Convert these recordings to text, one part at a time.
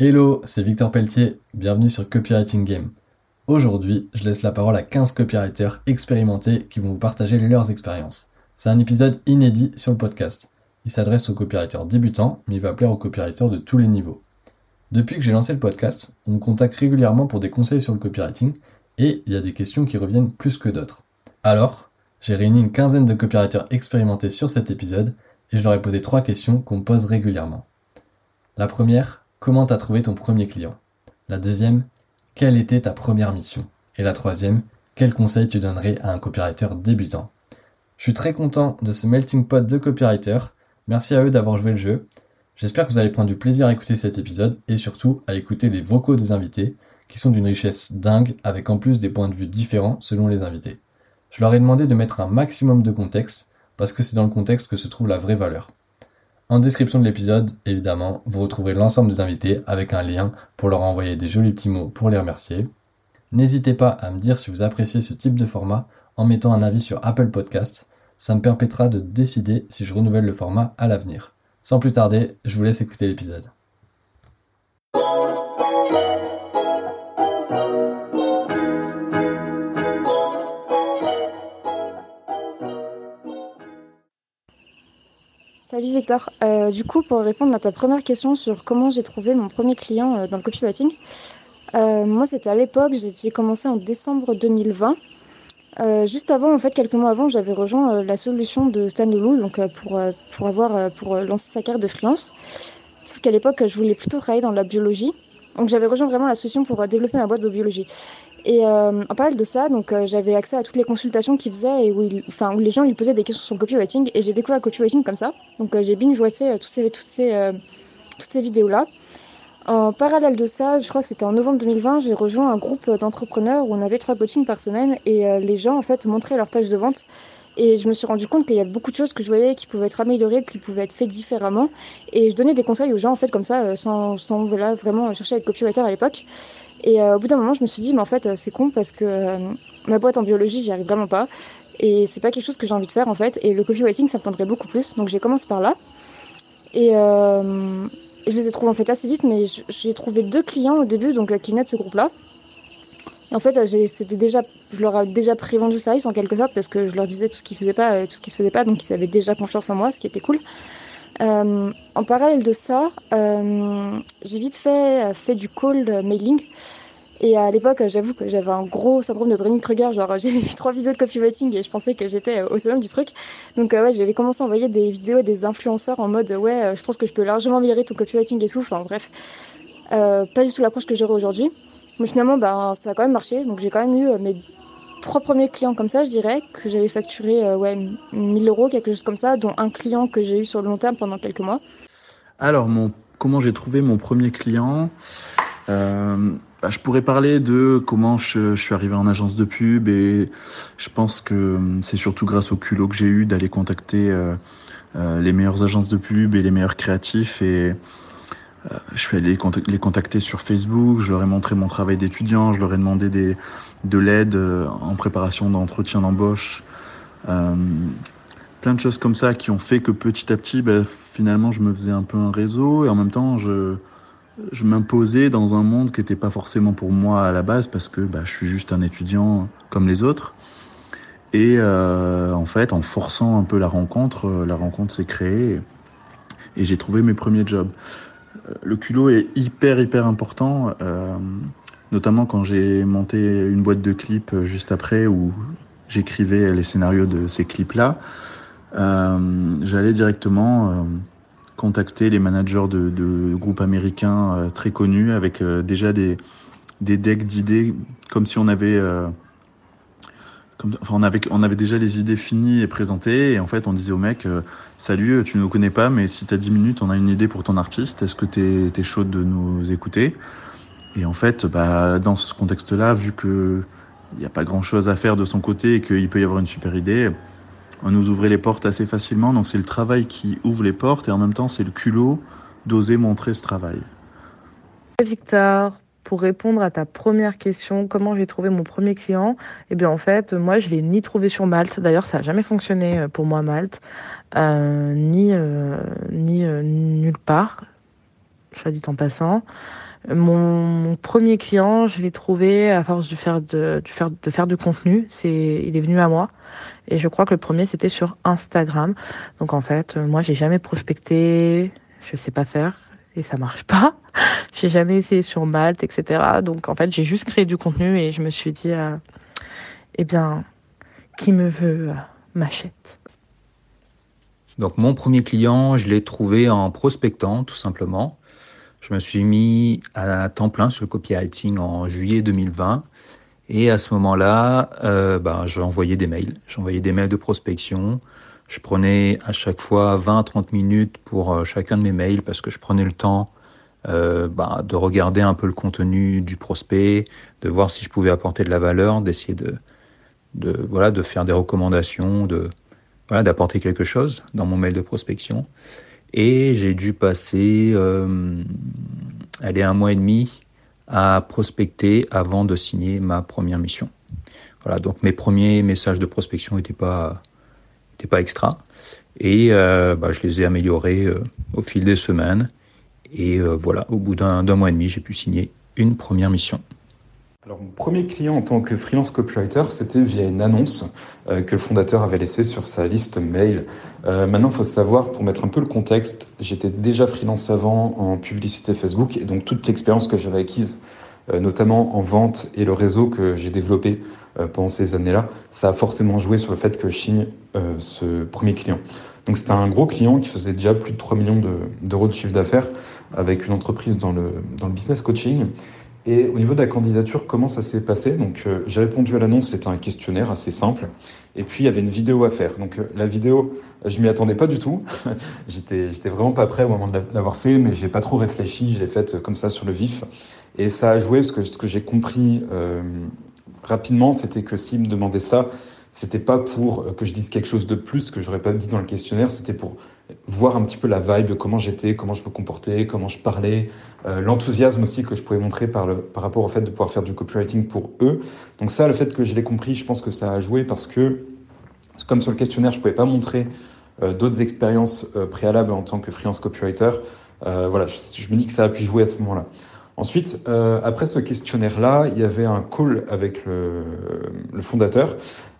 Hello, c'est Victor Pelletier, bienvenue sur Copywriting Game. Aujourd'hui, je laisse la parole à 15 copywriters expérimentés qui vont vous partager leurs expériences. C'est un épisode inédit sur le podcast. Il s'adresse aux copywriters débutants, mais il va plaire aux copywriters de tous les niveaux. Depuis que j'ai lancé le podcast, on me contacte régulièrement pour des conseils sur le copywriting et il y a des questions qui reviennent plus que d'autres. Alors, j'ai réuni une quinzaine de copywriters expérimentés sur cet épisode et je leur ai posé trois questions qu'on pose régulièrement. La première, comment t'as trouvé ton premier client? La deuxième, quelle était ta première mission? Et la troisième, quel conseil tu donnerais à un copywriter débutant? Je suis très content de ce melting pot de copywriters. Merci à eux d'avoir joué le jeu. J'espère que vous allez prendre du plaisir à écouter cet épisode et surtout à écouter les vocaux des invités qui sont d'une richesse dingue avec en plus des points de vue différents selon les invités. Je leur ai demandé de mettre un maximum de contexte parce que c'est dans le contexte que se trouve la vraie valeur. En description de l'épisode, évidemment, vous retrouverez l'ensemble des invités avec un lien pour leur envoyer des jolis petits mots pour les remercier. N'hésitez pas à me dire si vous appréciez ce type de format en mettant un avis sur Apple Podcasts. Ça me permettra de décider si je renouvelle le format à l'avenir. Sans plus tarder, je vous laisse écouter l'épisode. Salut Victor. Euh, du coup, pour répondre à ta première question sur comment j'ai trouvé mon premier client euh, dans le copywriting, euh, moi c'était à l'époque, j'ai commencé en décembre 2020. juste avant, en fait, quelques mois avant, j'avais rejoint la solution de Stan Leloup, donc pour, pour, avoir, pour lancer sa carrière de freelance. Sauf qu'à l'époque, je voulais plutôt travailler dans la biologie. Donc j'avais rejoint vraiment la solution pour développer ma boîte de biologie. Et euh, en parallèle de ça, donc euh, j'avais accès à toutes les consultations qu'il faisait et où, les gens lui posaient des questions sur le copywriting et j'ai découvert le copywriting comme ça. Donc euh, j'ai binge-watché toutes ces, toutes ces, toutes ces vidéos-là. En parallèle de ça, je crois que c'était en novembre 2020, j'ai rejoint un groupe d'entrepreneurs où on avait trois coachings par semaine et les gens en fait montraient leur page de vente et je me suis rendu compte qu'il y a beaucoup de choses que je voyais qui pouvaient être améliorées, qui pouvaient être faites différemment. Et je donnais des conseils aux gens, en fait, comme ça, sans, sans voilà, vraiment chercher à être copywriter à l'époque. Et euh, au bout d'un moment, je me suis dit, mais en fait, euh, c'est con parce que euh, ma boîte en biologie, j'y arrive vraiment pas. Et c'est pas quelque chose que j'ai envie de faire en fait. Et le copywriting, ça me tendrait beaucoup plus. Donc j'ai commencé par là. Et je les ai trouvés en fait assez vite, mais j'ai trouvé deux clients au début, donc qui venaient de ce groupe-là. Et en fait, c'était déjà, je leur ai déjà prévendu le service en quelque sorte parce que je leur disais tout ce qu'ils faisaient pas, tout ce qui se faisait pas, donc ils avaient déjà confiance en moi, ce qui était cool. Euh, en parallèle de ça, euh, j'ai vite fait, fait du cold mailing. Et à l'époque, j'avoue que j'avais un gros syndrome de Dunning-Kruger. Genre, j'ai vu trois vidéos de copywriting et je pensais que j'étais au sommet du truc. Donc, ouais, j'avais commencé à envoyer des vidéos à des influenceurs en mode, ouais, je pense que je peux largement améliorer ton copywriting et tout. Enfin, bref, euh, pas du tout l'approche que j'aurais aujourd'hui. Mais finalement, ben, ça a quand même marché. Donc, j'ai quand même eu mes trois premiers clients comme ça, je dirais, que j'avais facturé euh, ouais, 1000 euros, quelque chose comme ça, dont un client que j'ai eu sur le long terme pendant quelques mois. Alors, mon, comment j'ai trouvé mon premier client? Euh, bah, Je pourrais parler de comment je, suis arrivé en agence de pub et je pense que hum, c'est surtout grâce au culot que j'ai eu d'aller contacter euh, les meilleures agences de pub et les meilleurs créatifs et euh, je suis allé les contacter sur Facebook, je leur ai montré mon travail d'étudiant, je leur ai demandé des, de l'aide euh, en préparation d'entretien d'embauche. Euh, plein de choses comme ça qui ont fait que petit à petit, bah, finalement, je me faisais un peu un réseau et en même temps, je, je m'imposais dans un monde qui n'était pas forcément pour moi à la base parce que bah, je suis juste un étudiant comme les autres. Et euh, en fait, en forçant un peu la rencontre, la rencontre s'est créée et j'ai trouvé mes premiers jobs le culot est hyper hyper important, euh, notamment quand j'ai monté une boîte de clips euh, juste après où j'écrivais les scénarios de ces clips-là. Euh, j'allais directement contacter les managers de, groupes américains très connus avec déjà des, des decks d'idées comme si on avait on, avait, on avait déjà les idées finies et présentées, et en fait, on disait au mec euh, Salut, tu ne nous connais pas, mais si tu as 10 minutes, on a une idée pour ton artiste, est-ce que tu es, chaud de nous écouter? Et en fait, bah, dans ce contexte-là, vu qu'il n'y a pas grand-chose à faire de son côté et qu'il peut y avoir une super idée, on nous ouvrait les portes assez facilement. Donc, c'est le travail qui ouvre les portes, et en même temps, c'est le culot d'oser montrer ce travail. Victor, pour répondre à ta première question, comment j'ai trouvé mon premier client? Eh bien, en fait, moi, je l'ai ni trouvé sur Malte. D'ailleurs, ça n'a jamais fonctionné euh, pour moi, Malte, euh, ni, euh, ni nulle part. soit dit en passant. Mon, premier client, je l'ai trouvé à force de faire, de, faire, de faire du contenu. C'est, il est venu à moi. Et je crois que le premier, c'était sur Instagram. Donc en fait, moi, j'ai jamais prospecté. Je sais pas faire et ça marche pas. j'ai jamais essayé sur Malte, etc. Donc en fait, j'ai juste créé du contenu et je me suis dit, euh, eh bien, qui me veut euh, m'achète. Donc mon premier client, je l'ai trouvé en prospectant, tout simplement. Je me suis mis à temps plein sur le copywriting en juillet 2020. Et à ce moment-là, euh, ben, j'envoyais des mails. J'envoyais des mails de prospection. Je prenais à chaque fois 20-30 minutes pour euh, chacun de mes mails parce que je prenais le temps euh, ben, de regarder un peu le contenu du prospect, de voir si je pouvais apporter de la valeur, d'essayer de, voilà, de faire des recommandations, de, voilà, d'apporter quelque chose dans mon mail de prospection. Et j'ai dû passer euh, un mois et demi à prospecter avant de signer ma première mission. Voilà, donc mes premiers messages de prospection n'étaient pas, étaient pas extra. Et euh, bah, je les ai améliorés euh, au fil des semaines. Et euh, voilà, au bout d'un mois et demi, j'ai pu signer une première mission. Alors, mon premier client en tant que freelance copywriter, c'était via une annonce que le fondateur avait laissée sur sa liste mail. Maintenant, il faut savoir, pour mettre un peu le contexte, j'étais déjà freelance avant en publicité Facebook et donc toute l'expérience que j'avais acquise, notamment en vente et le réseau que j'ai développé euh, pendant ces années-là, ça a forcément joué sur le fait que je signe euh, ce premier client. Donc, c'était un gros client qui faisait déjà plus de 3 millions d'euros de, chiffre d'affaires avec une entreprise dans le, dans le business coaching. Et au niveau de la candidature, comment ça s'est passé? Donc, euh, j'ai répondu à l'annonce, c'était un questionnaire assez simple. Et puis, il y avait une vidéo à faire. Donc, euh, la vidéo, je m'y attendais pas du tout. j'étais, j'étais vraiment pas prêt au moment de l'avoir fait, mais j'ai pas trop réfléchi. Je l'ai faite comme ça sur le vif. Et ça a joué parce que ce que j'ai compris euh, rapidement, c'était que s'il me demandait ça, c'était pas pour euh, que je dise quelque chose de plus que j'aurais pas dit dans le questionnaire, c'était pour voir un petit peu la vibe, comment j'étais, comment je me comportais, comment je parlais, euh, l'enthousiasme aussi que je pouvais montrer par, le, par rapport au fait de pouvoir faire du copywriting pour eux. Donc ça, le fait que je l'ai compris, je pense que ça a joué parce que, comme sur le questionnaire, je pouvais pas montrer d'autres expériences préalables en tant que freelance copywriter. Voilà, je, me dis que ça a pu jouer à ce moment-là. Ensuite, euh, après ce questionnaire-là, il y avait un call avec le, le fondateur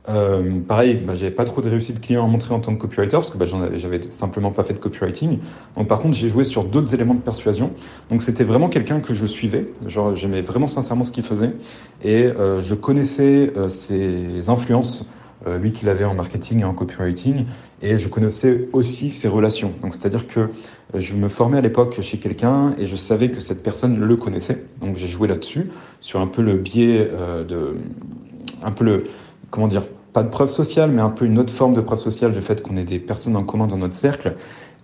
euh, pareil, bah, j'avais pas trop de réussite client à montrer en tant que copywriter parce que bah, j'avais simplement pas fait de copywriting. Donc par contre, j'ai joué sur d'autres éléments de persuasion. Donc c'était vraiment quelqu'un que je suivais. Genre j'aimais vraiment sincèrement ce qu'il faisait et euh, je connaissais euh, ses influences, euh, lui qu'il avait en marketing et en copywriting, et je connaissais aussi ses relations. Donc c'est-à-dire que euh, je me formais à l'époque chez quelqu'un et je savais que cette personne le connaissait. Donc j'ai joué là-dessus sur un peu le biais euh, de, un peu le comment dire pas de preuve sociale, mais un peu une autre forme de preuve sociale du fait qu'on ait des personnes en commun dans notre cercle.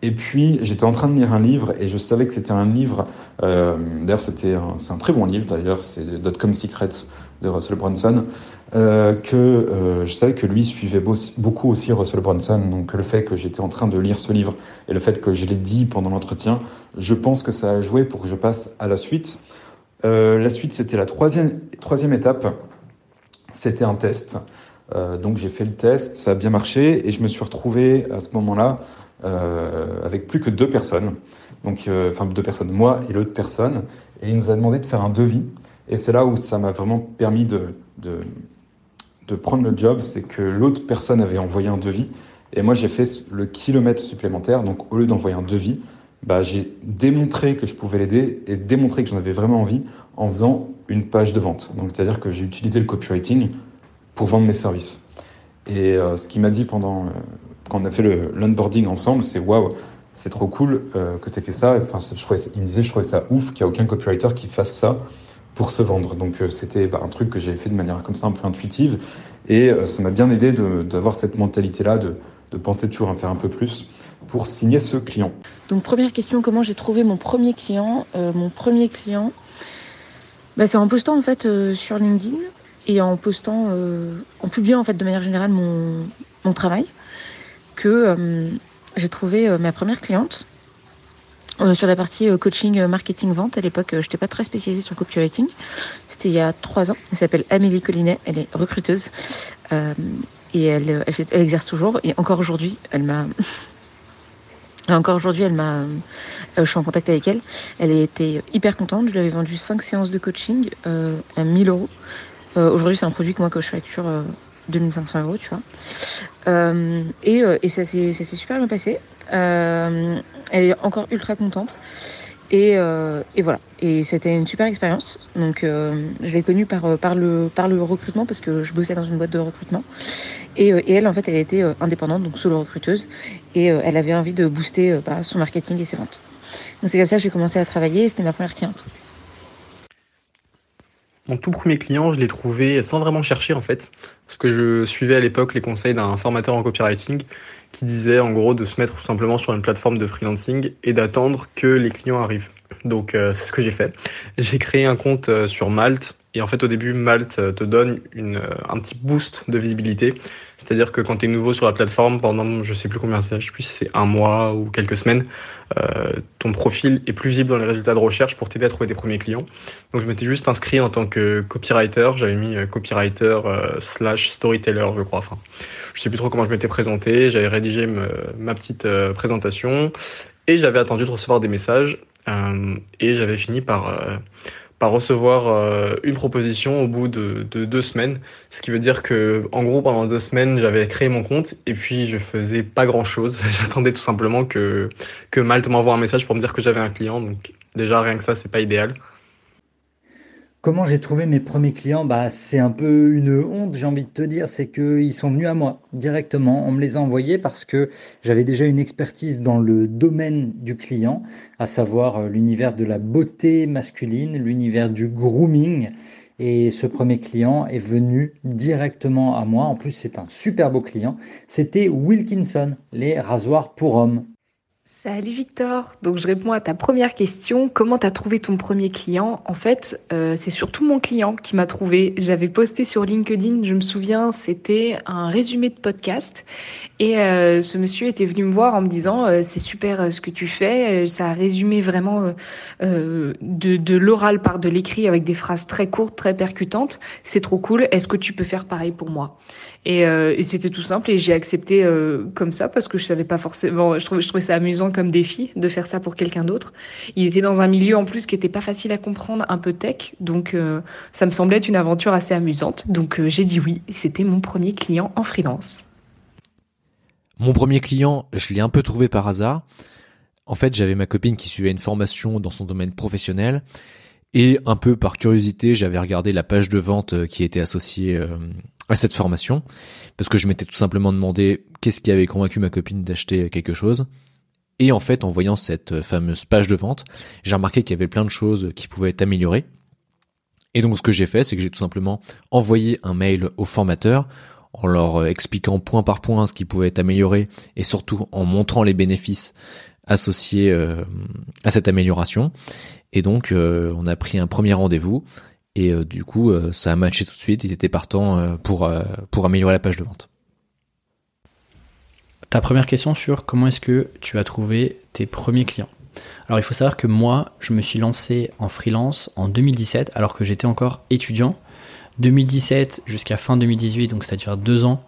Et puis, j'étais en train de lire un livre et je savais que c'était un livre. Euh, d'ailleurs, c'était c'est un très bon livre. D'ailleurs, c'est Dotcom Secrets de Russell Brunson. Euh, que euh, je savais que lui suivait beaucoup aussi Russell Brunson. Donc, le fait que j'étais en train de lire ce livre et le fait que je l'ai dit pendant l'entretien, je pense que ça a joué pour que je passe à la suite. La suite, c'était la troisième troisième étape. C'était un test. Donc j'ai fait le test, ça a bien marché et je me suis retrouvé à ce moment-là euh, avec plus que deux personnes. Donc, euh, enfin deux personnes, moi et l'autre personne. Et il nous a demandé de faire un devis. Et c'est là où ça m'a vraiment permis de, de, prendre le job, c'est que l'autre personne avait envoyé un devis et moi j'ai fait le kilomètre supplémentaire. Donc au lieu d'envoyer un devis, bah, j'ai démontré que je pouvais l'aider et démontré que j'en avais vraiment envie en faisant une page de vente. Donc c'est-à-dire que j'ai utilisé le copywriting pour vendre mes services. Et euh, ce qu'il m'a dit pendant, quand on a fait l'onboarding ensemble, c'est waouh, c'est trop cool euh, que tu aies fait ça. Enfin, je trouvais, il me disait, je trouvais ça ouf qu'il n'y a aucun copywriter qui fasse ça pour se vendre. Donc euh, c'était bah, un truc que j'avais fait de manière comme ça un peu intuitive. Et euh, ça m'a bien aidé d'avoir cette mentalité-là, de, de penser toujours à faire un peu plus pour signer ce client. Donc première question, comment j'ai trouvé mon premier client Mon premier client, bah, c'est en postant en fait sur LinkedIn et en postant, en publiant en fait de manière générale mon, mon travail, que euh, j'ai trouvé euh, ma première cliente. sur la partie coaching, marketing, vente, à l'époque, je n'étais pas très spécialisée sur copywriting. C'était il y a trois ans. Elle s'appelle Amélie Collinet. Elle est recruteuse. et elle, exerce toujours. Et encore aujourd'hui, elle m'a encore aujourd'hui, elle m'a, euh, je suis en contact avec elle. Elle était hyper contente. Je lui avais vendu 5 séances de coaching euh, à 1000 euros. Euh, aujourd'hui, c'est un produit que moi que je facture 2500 euros, tu vois. et, et ça s'est super bien passé. elle est encore ultra contente. Et, et, voilà. Et c'était une super expérience. Donc, je l'ai connue par, par, le, par le recrutement parce que je bossais dans une boîte de recrutement. Et, et elle, en fait, elle était indépendante, donc solo recruteuse. Et elle avait envie de booster bah, son marketing et ses ventes. Donc, c'est comme ça que j'ai commencé à travailler. C'était ma première cliente. Mon tout premier client, je l'ai trouvé sans vraiment chercher en fait, parce que je suivais à l'époque les conseils d'un formateur en copywriting qui disait en gros de se mettre tout simplement sur une plateforme de freelancing et d'attendre que les clients arrivent. Donc euh, c'est ce que j'ai fait. J'ai créé un compte euh, sur Malte et en fait au début Malte euh, te donne une, un petit boost de visibilité. C'est-à-dire que quand tu es nouveau sur la plateforme pendant je sais plus combien c'est, je si c'est un mois ou quelques semaines, euh, ton profil est plus visible dans les résultats de recherche pour t'aider à trouver tes premiers clients. Donc je m'étais juste inscrit en tant que copywriter, j'avais mis copywriter slash storyteller je crois. Enfin, je sais plus trop comment je m'étais présenté, j'avais rédigé ma petite présentation et j'avais attendu de recevoir des messages euh, et j'avais fini par, recevoir euh, une proposition au bout de, de, deux semaines. Ce qui veut dire que, en gros, pendant deux semaines, j'avais créé mon compte et puis je faisais pas grand chose. J'attendais tout simplement que, que Malte m'envoie un message pour me dire que j'avais un client. Donc, déjà, rien que ça, c'est pas idéal. Comment j'ai trouvé mes premiers clients? Bah, C'est un peu une honte, j'ai envie de te dire, c'est qu'ils sont venus à moi directement. On me les a envoyés parce que j'avais déjà une expertise dans le domaine du client, à savoir euh, l'univers de la beauté masculine, l'univers du grooming. Et ce premier client est venu directement à moi. En plus, c'est un super beau client. C'était Wilkinson, les rasoirs pour hommes. Salut Victor, donc je réponds à ta première question, comment tu as trouvé ton premier client? En fait, euh, c'est surtout mon client qui m'a trouvé. J'avais posté sur LinkedIn, je me souviens, c'était un résumé de podcast. Et euh, ce monsieur était venu me voir en me disant euh, c'est super ce que tu fais, ça a résumé vraiment de, de l'oral par de l'écrit avec des phrases très courtes, très percutantes, c'est trop cool, est-ce que tu peux faire pareil pour moi? Et, euh, et c'était tout simple et j'ai accepté euh, comme ça parce que je savais pas forcément. Je trouvais, je trouvais ça amusant comme défi de faire ça pour quelqu'un d'autre. Il était dans un milieu en plus qui était pas facile à comprendre, un peu tech, donc euh, ça me semblait être une aventure assez amusante. Donc j'ai dit oui. C'était mon premier client en freelance. Mon premier client, je l'ai un peu trouvé par hasard. En fait, j'avais ma copine qui suivait une formation dans son domaine professionnel et un peu par curiosité, j'avais regardé la page de vente qui était associée à cette formation parce que je m'étais tout simplement demandé qu'est-ce qui avait convaincu ma copine d'acheter quelque chose. Et en fait, en voyant cette fameuse page de vente, j'ai remarqué qu'il y avait plein de choses qui pouvaient être améliorées. Et donc, ce que j'ai fait, c'est que j'ai tout simplement envoyé un mail aux formateurs en leur expliquant point par point ce qui pouvait être amélioré et surtout en montrant les bénéfices associés euh, à cette amélioration. Et donc, euh, on a pris un premier rendez-vous et euh, du coup, euh, ça a matché tout de suite. Ils étaient partants pour, pour améliorer la page de vente. Ta première question sur comment est-ce que tu as trouvé tes premiers clients. Alors il faut savoir que moi, je me suis lancé en freelance en 2017 alors que j'étais encore étudiant. 2017 jusqu'à fin 2018, donc c'est-à-dire deux ans,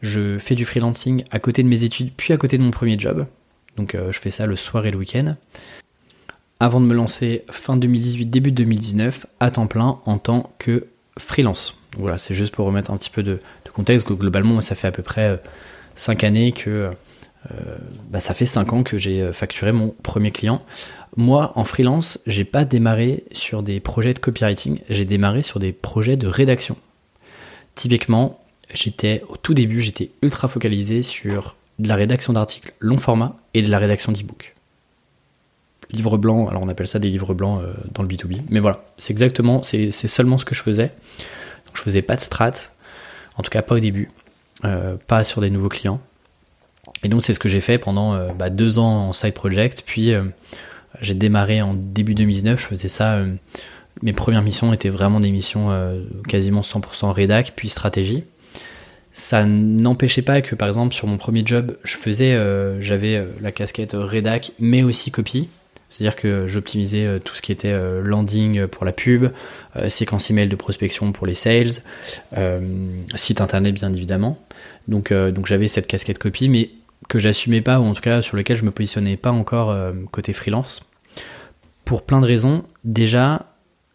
je fais du freelancing à côté de mes études, puis à côté de mon premier job. Donc je fais ça le soir et le week-end avant de me lancer fin 2018, début 2019, à temps plein en tant que freelance. voilà, c'est juste pour remettre un petit peu de, contexte, que globalement, ça fait à peu près 5 euh, années que... Euh, bah, ça fait 5 ans que j'ai euh, facturé mon premier client. Moi, en freelance, j'ai pas démarré sur des projets de copywriting, j'ai démarré sur des projets de rédaction. Typiquement, j'étais au tout début, j'étais ultra focalisé sur de la rédaction d'articles long format et de la rédaction d'e-book livres blancs, alors on appelle ça des livres blancs euh, dans le B2B, mais voilà, c'est exactement, c'est seulement ce que je faisais. Je faisais pas de strat, en tout cas pas au début, euh, pas sur des nouveaux clients. Et donc c'est ce que j'ai fait pendant euh, bah, deux ans en side project, puis j'ai démarré en début 2019, je faisais ça, mes premières missions étaient vraiment des missions quasiment 100% rédac, puis stratégie ça n'empêchait pas que par exemple sur mon premier job je faisais j'avais la casquette rédac mais aussi copie c'est-à-dire que j'optimisais euh, tout ce qui était euh, landing pour la pub, euh, séquence email de prospection pour les sales, site internet bien évidemment. Donc, donc j'avais cette casquette copie, mais que j'assumais pas, ou en tout cas sur lequel je me positionnais pas encore côté freelance. Pour plein de raisons. Déjà,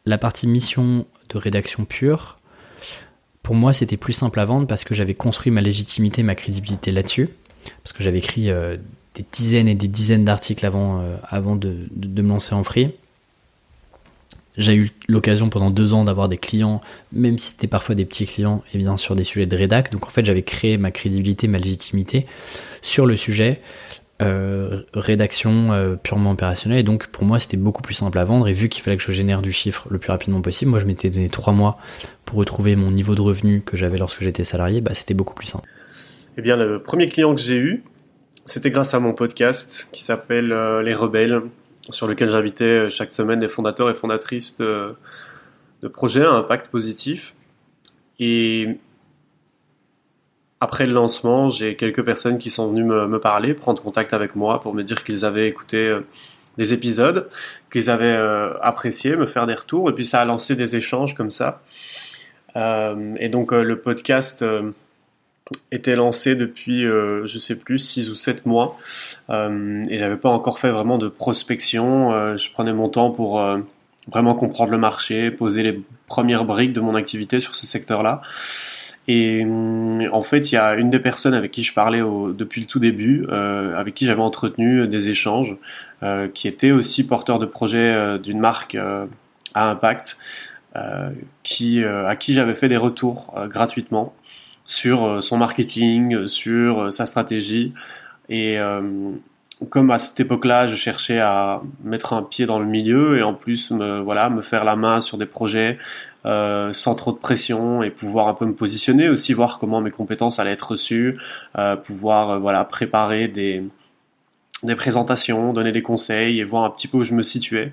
la partie mission de rédaction pure, pour moi, c'était plus simple à vendre parce que j'avais construit ma légitimité, ma crédibilité là-dessus. Parce que j'avais écrit des dizaines et des dizaines d'articles avant, avant de, de, me lancer en free. J'ai eu l'occasion pendant deux ans d'avoir des clients, même si c'était parfois des petits clients, et bien sur des sujets de rédac. Donc en fait, j'avais créé ma crédibilité, ma légitimité sur le sujet euh, rédaction euh, purement opérationnelle. Et donc pour moi, c'était beaucoup plus simple à vendre. Et vu qu'il fallait que je génère du chiffre le plus rapidement possible, moi je m'étais donné trois mois pour retrouver mon niveau de revenu que j'avais lorsque j'étais salarié. Bah, c'était beaucoup plus simple. Eh bien, le premier client que j'ai eu, c'était grâce à mon podcast qui s'appelle euh, Les Rebelles sur lequel j'invitais euh, chaque semaine des fondateurs et fondatrices de, projets à impact positif. Et après le lancement, j'ai quelques personnes qui sont venues me, parler, prendre contact avec moi pour me dire qu'ils avaient écouté euh, des épisodes, qu'ils avaient euh, apprécié, me faire des retours, et puis ça a lancé des échanges comme ça. et donc le podcast était lancé depuis, euh, je sais plus, 6 ou 7 mois. Euh, et j'avais pas encore fait vraiment de prospection. Euh, je prenais mon temps pour euh, vraiment comprendre le marché, poser les premières briques de mon activité sur ce secteur-là. Et en fait, il y a une des personnes avec qui je parlais depuis le tout début, avec qui j'avais entretenu des échanges, qui était aussi porteur de projet d'une marque à impact, qui, à qui j'avais fait des retours gratuitement sur euh, son marketing, sur euh, sa stratégie. Et euh, comme à cette époque-là, je cherchais à mettre un pied dans le milieu et en plus me voilà me faire la main sur des projets euh, sans trop de pression et pouvoir un peu me positionner aussi, voir comment mes compétences allaient être reçues, euh, pouvoir voilà préparer des des présentations, donner des conseils et voir un petit peu où je me situais.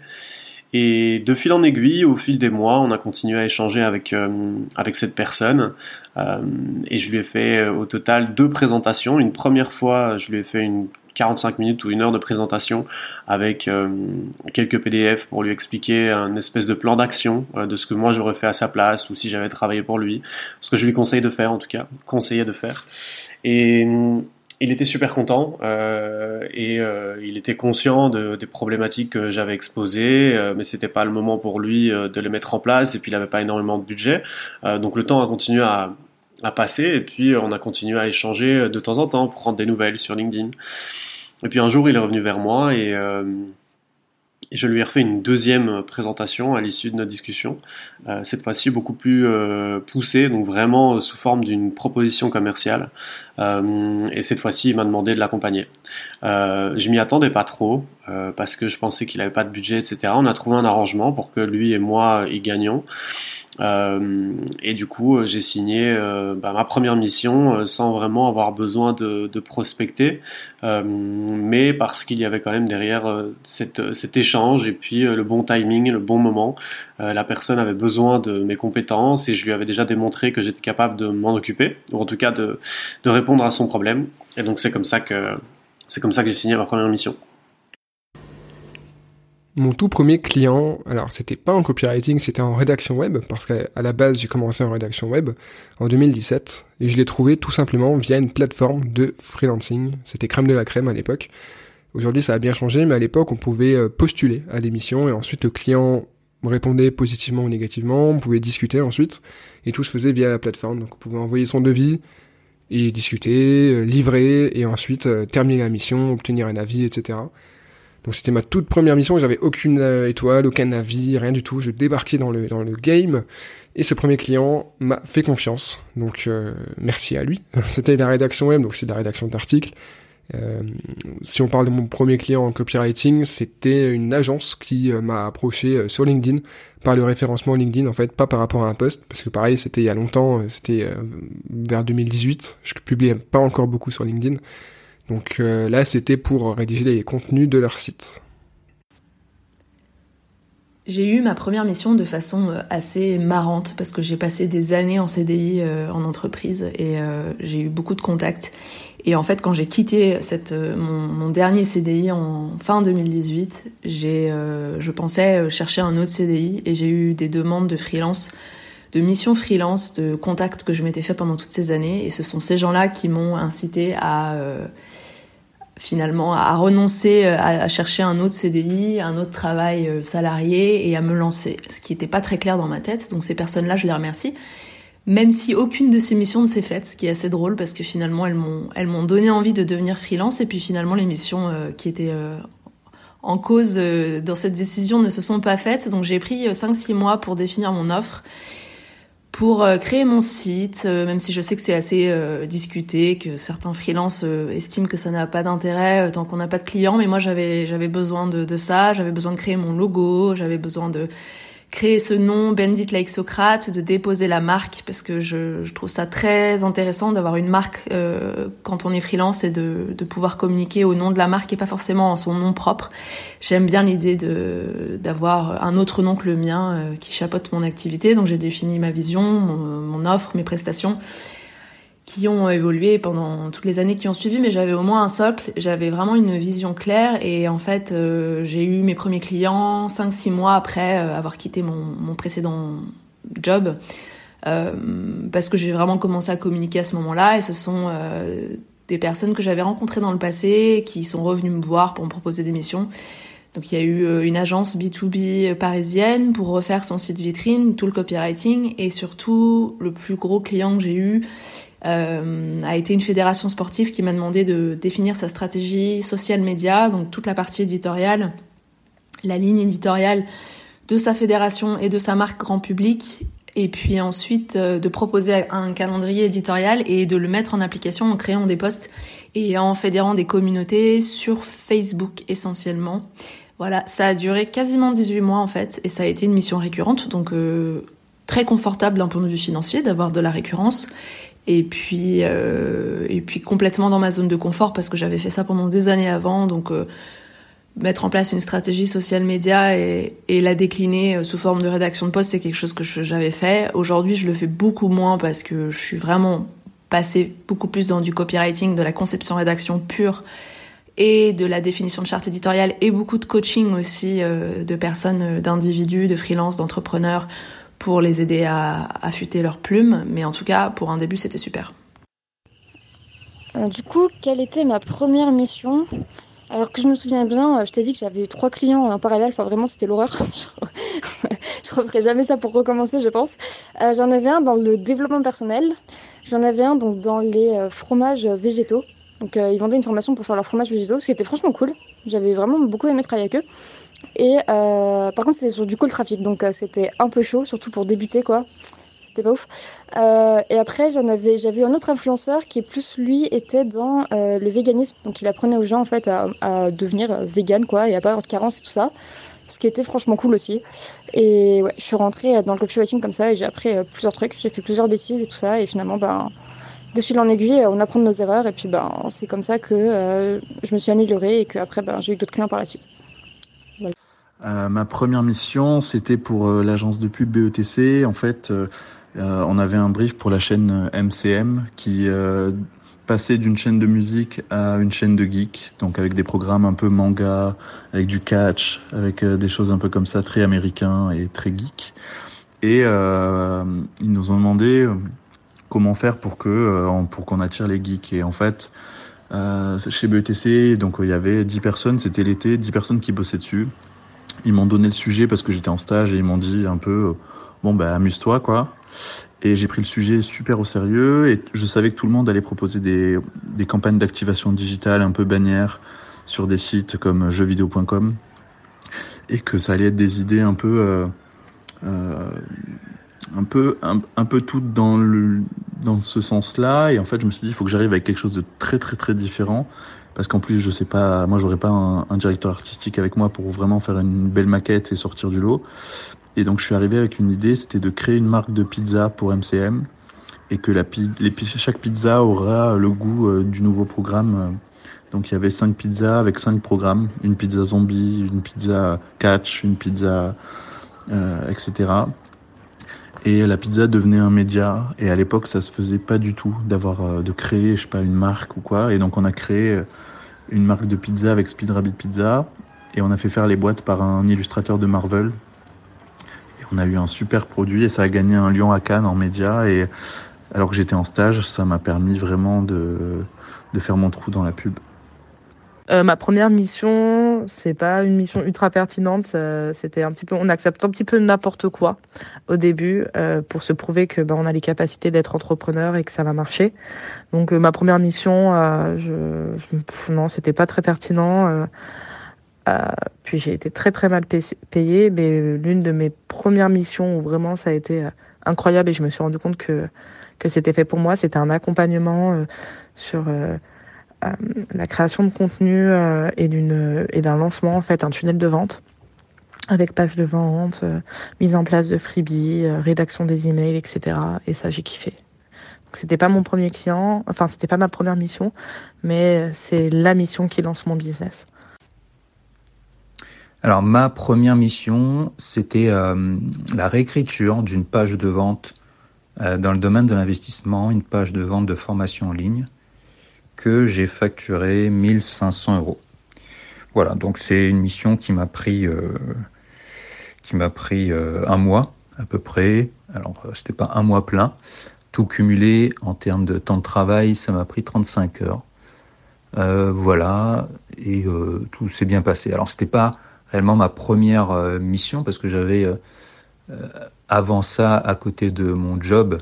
Et de fil en aiguille, au fil des mois, on a continué à échanger avec euh, avec cette personne. Euh, et je lui ai fait euh, au total deux présentations. Une première fois, je lui ai fait une 45 minutes ou une heure de présentation avec quelques PDF pour lui expliquer un espèce de plan d'action de ce que moi j'aurais fait à sa place ou si j'avais travaillé pour lui, ce que je lui conseille de faire en tout cas, conseillais de faire. Et il était super content euh, et euh, il était conscient de, des problématiques que j'avais exposées, euh, mais c'était pas le moment pour lui euh, de les mettre en place et puis il avait pas énormément de budget. Euh, donc le temps a continué à, à, passer et puis on a continué à échanger de temps en temps, prendre des nouvelles sur LinkedIn. Et puis un jour il est revenu vers moi et je lui ai refait une deuxième présentation à l'issue de notre discussion, euh, cette fois-ci beaucoup plus euh, poussée, donc vraiment sous forme d'une proposition commerciale. Euh, et cette fois-ci, il m'a demandé de l'accompagner. Euh, je m'y attendais pas trop euh, parce que je pensais qu'il avait pas de budget, etc. On a trouvé un arrangement pour que lui et moi y gagnions. Euh, et du coup, euh, j'ai signé euh, bah, ma première mission sans vraiment avoir besoin de, prospecter, mais parce qu'il y avait quand même derrière cet échange et puis le bon timing, le bon moment. la personne avait besoin de mes compétences et je lui avais déjà démontré que j'étais capable de m'en occuper, ou en tout cas de, de répondre à son problème. Et donc c'est comme ça que c'est comme ça que j'ai signé ma première mission. Mon tout premier client, alors c'était pas en copywriting, c'était en rédaction web, parce qu'à la base j'ai commencé en rédaction web en 2017, et je l'ai trouvé tout simplement via une plateforme de freelancing. C'était crème de la crème à l'époque. Aujourd'hui ça a bien changé, mais à l'époque on pouvait euh, postuler à l'émission, et ensuite le client répondait positivement ou négativement, on pouvait discuter ensuite, et tout se faisait via la plateforme. Donc on pouvait envoyer son devis, et discuter, euh, livrer, et ensuite euh, terminer la mission, obtenir un avis, etc. Donc c'était ma toute première mission, j'avais aucune euh, étoile, aucun avis, rien du tout. Je débarquais dans le, dans le game et ce premier client m'a fait confiance. Donc euh, merci à lui. c'était la rédaction web, donc c'est de la rédaction d'articles. Euh, si on parle de mon premier client en copywriting, c'était une agence qui m'a approché sur LinkedIn par le référencement LinkedIn en fait, pas par rapport à un post, parce que pareil c'était il y a longtemps, c'était vers 2018, je publiais pas encore beaucoup sur LinkedIn. Donc euh, là, c'était pour rédiger les contenus de leur site. J'ai eu ma première mission de façon euh, assez marrante parce que j'ai passé des années en CDI euh, en entreprise et j'ai eu beaucoup de contacts. Et en fait, quand j'ai quitté cette, mon, dernier CDI en fin 2018, j'ai, je pensais chercher un autre CDI et j'ai eu des demandes de freelance, de missions freelance, de contacts que je m'étais fait pendant toutes ces années. Et ce sont ces gens-là qui m'ont incité à finalement à renoncer à, chercher un autre CDI, un autre travail salarié et à me lancer, ce qui n'était pas très clair dans ma tête. Donc ces personnes-là, je les remercie. Même si aucune de ces missions ne s'est faite, ce qui est assez drôle parce que finalement elles m'ont elles m'ont donné envie de devenir freelance et puis finalement les missions qui étaient en cause dans cette décision ne se sont pas faites. Donc j'ai pris 5-6 mois pour définir mon offre pour euh, créer mon site, euh, même si je sais que c'est assez euh, discuté, que certains freelances estiment que ça n'a pas d'intérêt tant qu'on n'a pas de clients, mais moi j'avais j'avais besoin de, de ça, j'avais besoin de créer mon logo, j'avais besoin de créer ce nom Bendit Like Socrate, de déposer la marque parce que je, trouve ça très intéressant d'avoir une marque euh, quand on est freelance et de, de pouvoir communiquer au nom de la marque et pas forcément en son nom propre. J'aime bien l'idée de d'avoir un autre nom que le mien euh, qui chapeaute mon activité. Donc j'ai défini ma vision, mon, mon offre, mes prestations qui ont évolué pendant toutes les années qui ont suivi, mais j'avais au moins un socle, j'avais vraiment une vision claire et en fait euh, j'ai eu mes premiers clients 5-6 mois après euh, avoir quitté mon, précédent job euh, parce que j'ai vraiment commencé à communiquer à ce moment-là et ce sont des personnes que j'avais rencontrées dans le passé qui sont revenues me voir pour me proposer des missions. Donc il y a eu une agence B2B parisienne pour refaire son site vitrine, tout le copywriting et surtout le plus gros client que j'ai eu euh, a été une fédération sportive qui m'a demandé de définir sa stratégie social média, donc toute la partie éditoriale, la ligne éditoriale de sa fédération et de sa marque grand public, et puis ensuite euh, de proposer un calendrier éditorial et de le mettre en application en créant des posts et en fédérant des communautés sur Facebook essentiellement. Voilà, ça a duré quasiment 18 mois en fait, et ça a été une mission récurrente, donc euh, très confortable d'un point de vue financier d'avoir de la récurrence et puis euh, et puis complètement dans ma zone de confort parce que j'avais fait ça pendant des années avant. Donc euh, mettre en place une stratégie social média et, et la décliner euh, sous forme de rédaction de poste c'est quelque chose que j'avais fait. Aujourd'hui je le fais beaucoup moins parce que je suis vraiment passée beaucoup plus dans du copywriting de la conception rédaction pure et de la définition de charte éditoriale et beaucoup de coaching aussi euh, de personnes d'individus de freelance d'entrepreneurs pour les aider à affûter leurs plumes. Mais en tout cas, pour un début, c'était super. Euh, du coup, quelle était ma première mission? Alors que je me souviens bien, euh, je t'ai dit que j'avais eu trois clients en parallèle. Enfin, vraiment, c'était l'horreur. je referai jamais ça pour recommencer, je pense. Euh, j'en avais un dans le développement personnel. J'en avais un donc dans les fromages végétaux. Donc, ils vendaient une formation pour faire leurs fromages végétaux, ce qui était franchement cool. J'avais vraiment beaucoup aimé travailler avec eux. Et euh, par contre, c'était sur du cold traffic, donc euh, c'était un peu chaud, surtout pour débuter, quoi. C'était pas ouf. Euh, et après, j'en avais, j'avais un autre influenceur qui, plus lui, était dans le véganisme. Donc, il apprenait aux gens, en fait, à, à devenir vegan, quoi, et à pas avoir de carence et tout ça. Ce qui était franchement cool aussi. Et ouais, je suis rentrée dans le copywriting comme ça et j'ai appris plusieurs trucs. J'ai fait plusieurs bêtises et tout ça. Et finalement, ben, de fil en aiguille, on apprend de nos erreurs. Et puis, ben, c'est comme ça que je me suis améliorée et qu'après, ben, j'ai eu d'autres clients par la suite. Euh, ma première mission, c'était pour euh, l'agence de pub BETC. En fait, euh, on avait un brief pour la chaîne MCM qui passait d'une chaîne de musique à une chaîne de geek, donc avec des programmes un peu manga, avec du catch, avec des choses un peu comme ça, très américains et très geek. Et ils nous ont demandé comment faire pour qu'on attire les geeks. Et en fait, chez BETC, donc il y avait 10 personnes, c'était l'été, 10 personnes qui bossaient dessus. Ils m'ont donné le sujet parce que j'étais en stage et ils m'ont dit un peu, bon bah amuse-toi quoi. Et j'ai pris le sujet super au sérieux et je savais que tout le monde allait proposer des, des campagnes d'activation digitale un peu bannières sur des sites comme jeuxvideo.com et que ça allait être des idées un peu euh, euh, un peu un, un, peu toutes dans le dans ce sens-là et en fait je me suis dit il faut que j'arrive avec quelque chose de très très très différent parce qu'en plus je sais pas moi j'aurais pas un, un, directeur artistique avec moi pour vraiment faire une belle maquette et sortir du lot. Et donc je suis arrivé avec une idée c'était de créer une marque de pizza pour MCM et que la les, chaque pizza aura le goût euh, du nouveau programme. Donc il y avait cinq pizzas avec cinq programmes. Une pizza zombie une pizza catch une pizza euh, etc et la pizza devenait un média. Et à l'époque ça se faisait pas du tout d'avoir euh, de créer je sais pas une marque ou quoi. Et donc on a créé une marque de pizza avec Speed Rabbit Pizza. Et on a fait faire les boîtes par un illustrateur de Marvel. Et on a eu un super produit et ça a gagné un lion à Cannes en média. Et alors que j'étais en stage ça m'a permis vraiment de de faire mon trou dans la pub Euh, ma première mission, c'est pas une mission ultra pertinente. C'était un petit peu, on accepte un petit peu n'importe quoi au début euh, pour se prouver que ben, on a les capacités d'être entrepreneur et que ça va marcher. Donc euh, ma première mission, je, je, non, c'était pas très pertinent. puis j'ai été très très mal payée, mais l'une de mes premières missions où vraiment ça a été incroyable et je me suis rendu compte que que c'était fait pour moi, c'était un accompagnement sur euh, la création de contenu euh, et d'une et d'un lancement en fait un tunnel de vente avec page de vente, euh, mise en place de freebies, rédaction des emails, etc. Et ça j'ai kiffé. C'était pas mon premier client, enfin c'était pas ma première mission, mais c'est la mission qui lance mon business. Alors ma première mission, c'était la réécriture d'une page de vente dans le domaine de l'investissement, une page de vente de formation en ligne j'ai facturé 1500 euros. Voilà, donc c'est une mission qui m'a pris, euh, qui m'a pris euh, un mois à peu près. Alors euh, c'était pas un mois plein, tout cumulé en termes de temps de travail, ça m'a pris 35 heures. voilà, et tout s'est bien passé. Alors c'était pas réellement ma première mission parce que j'avais avant ça, à côté de mon job,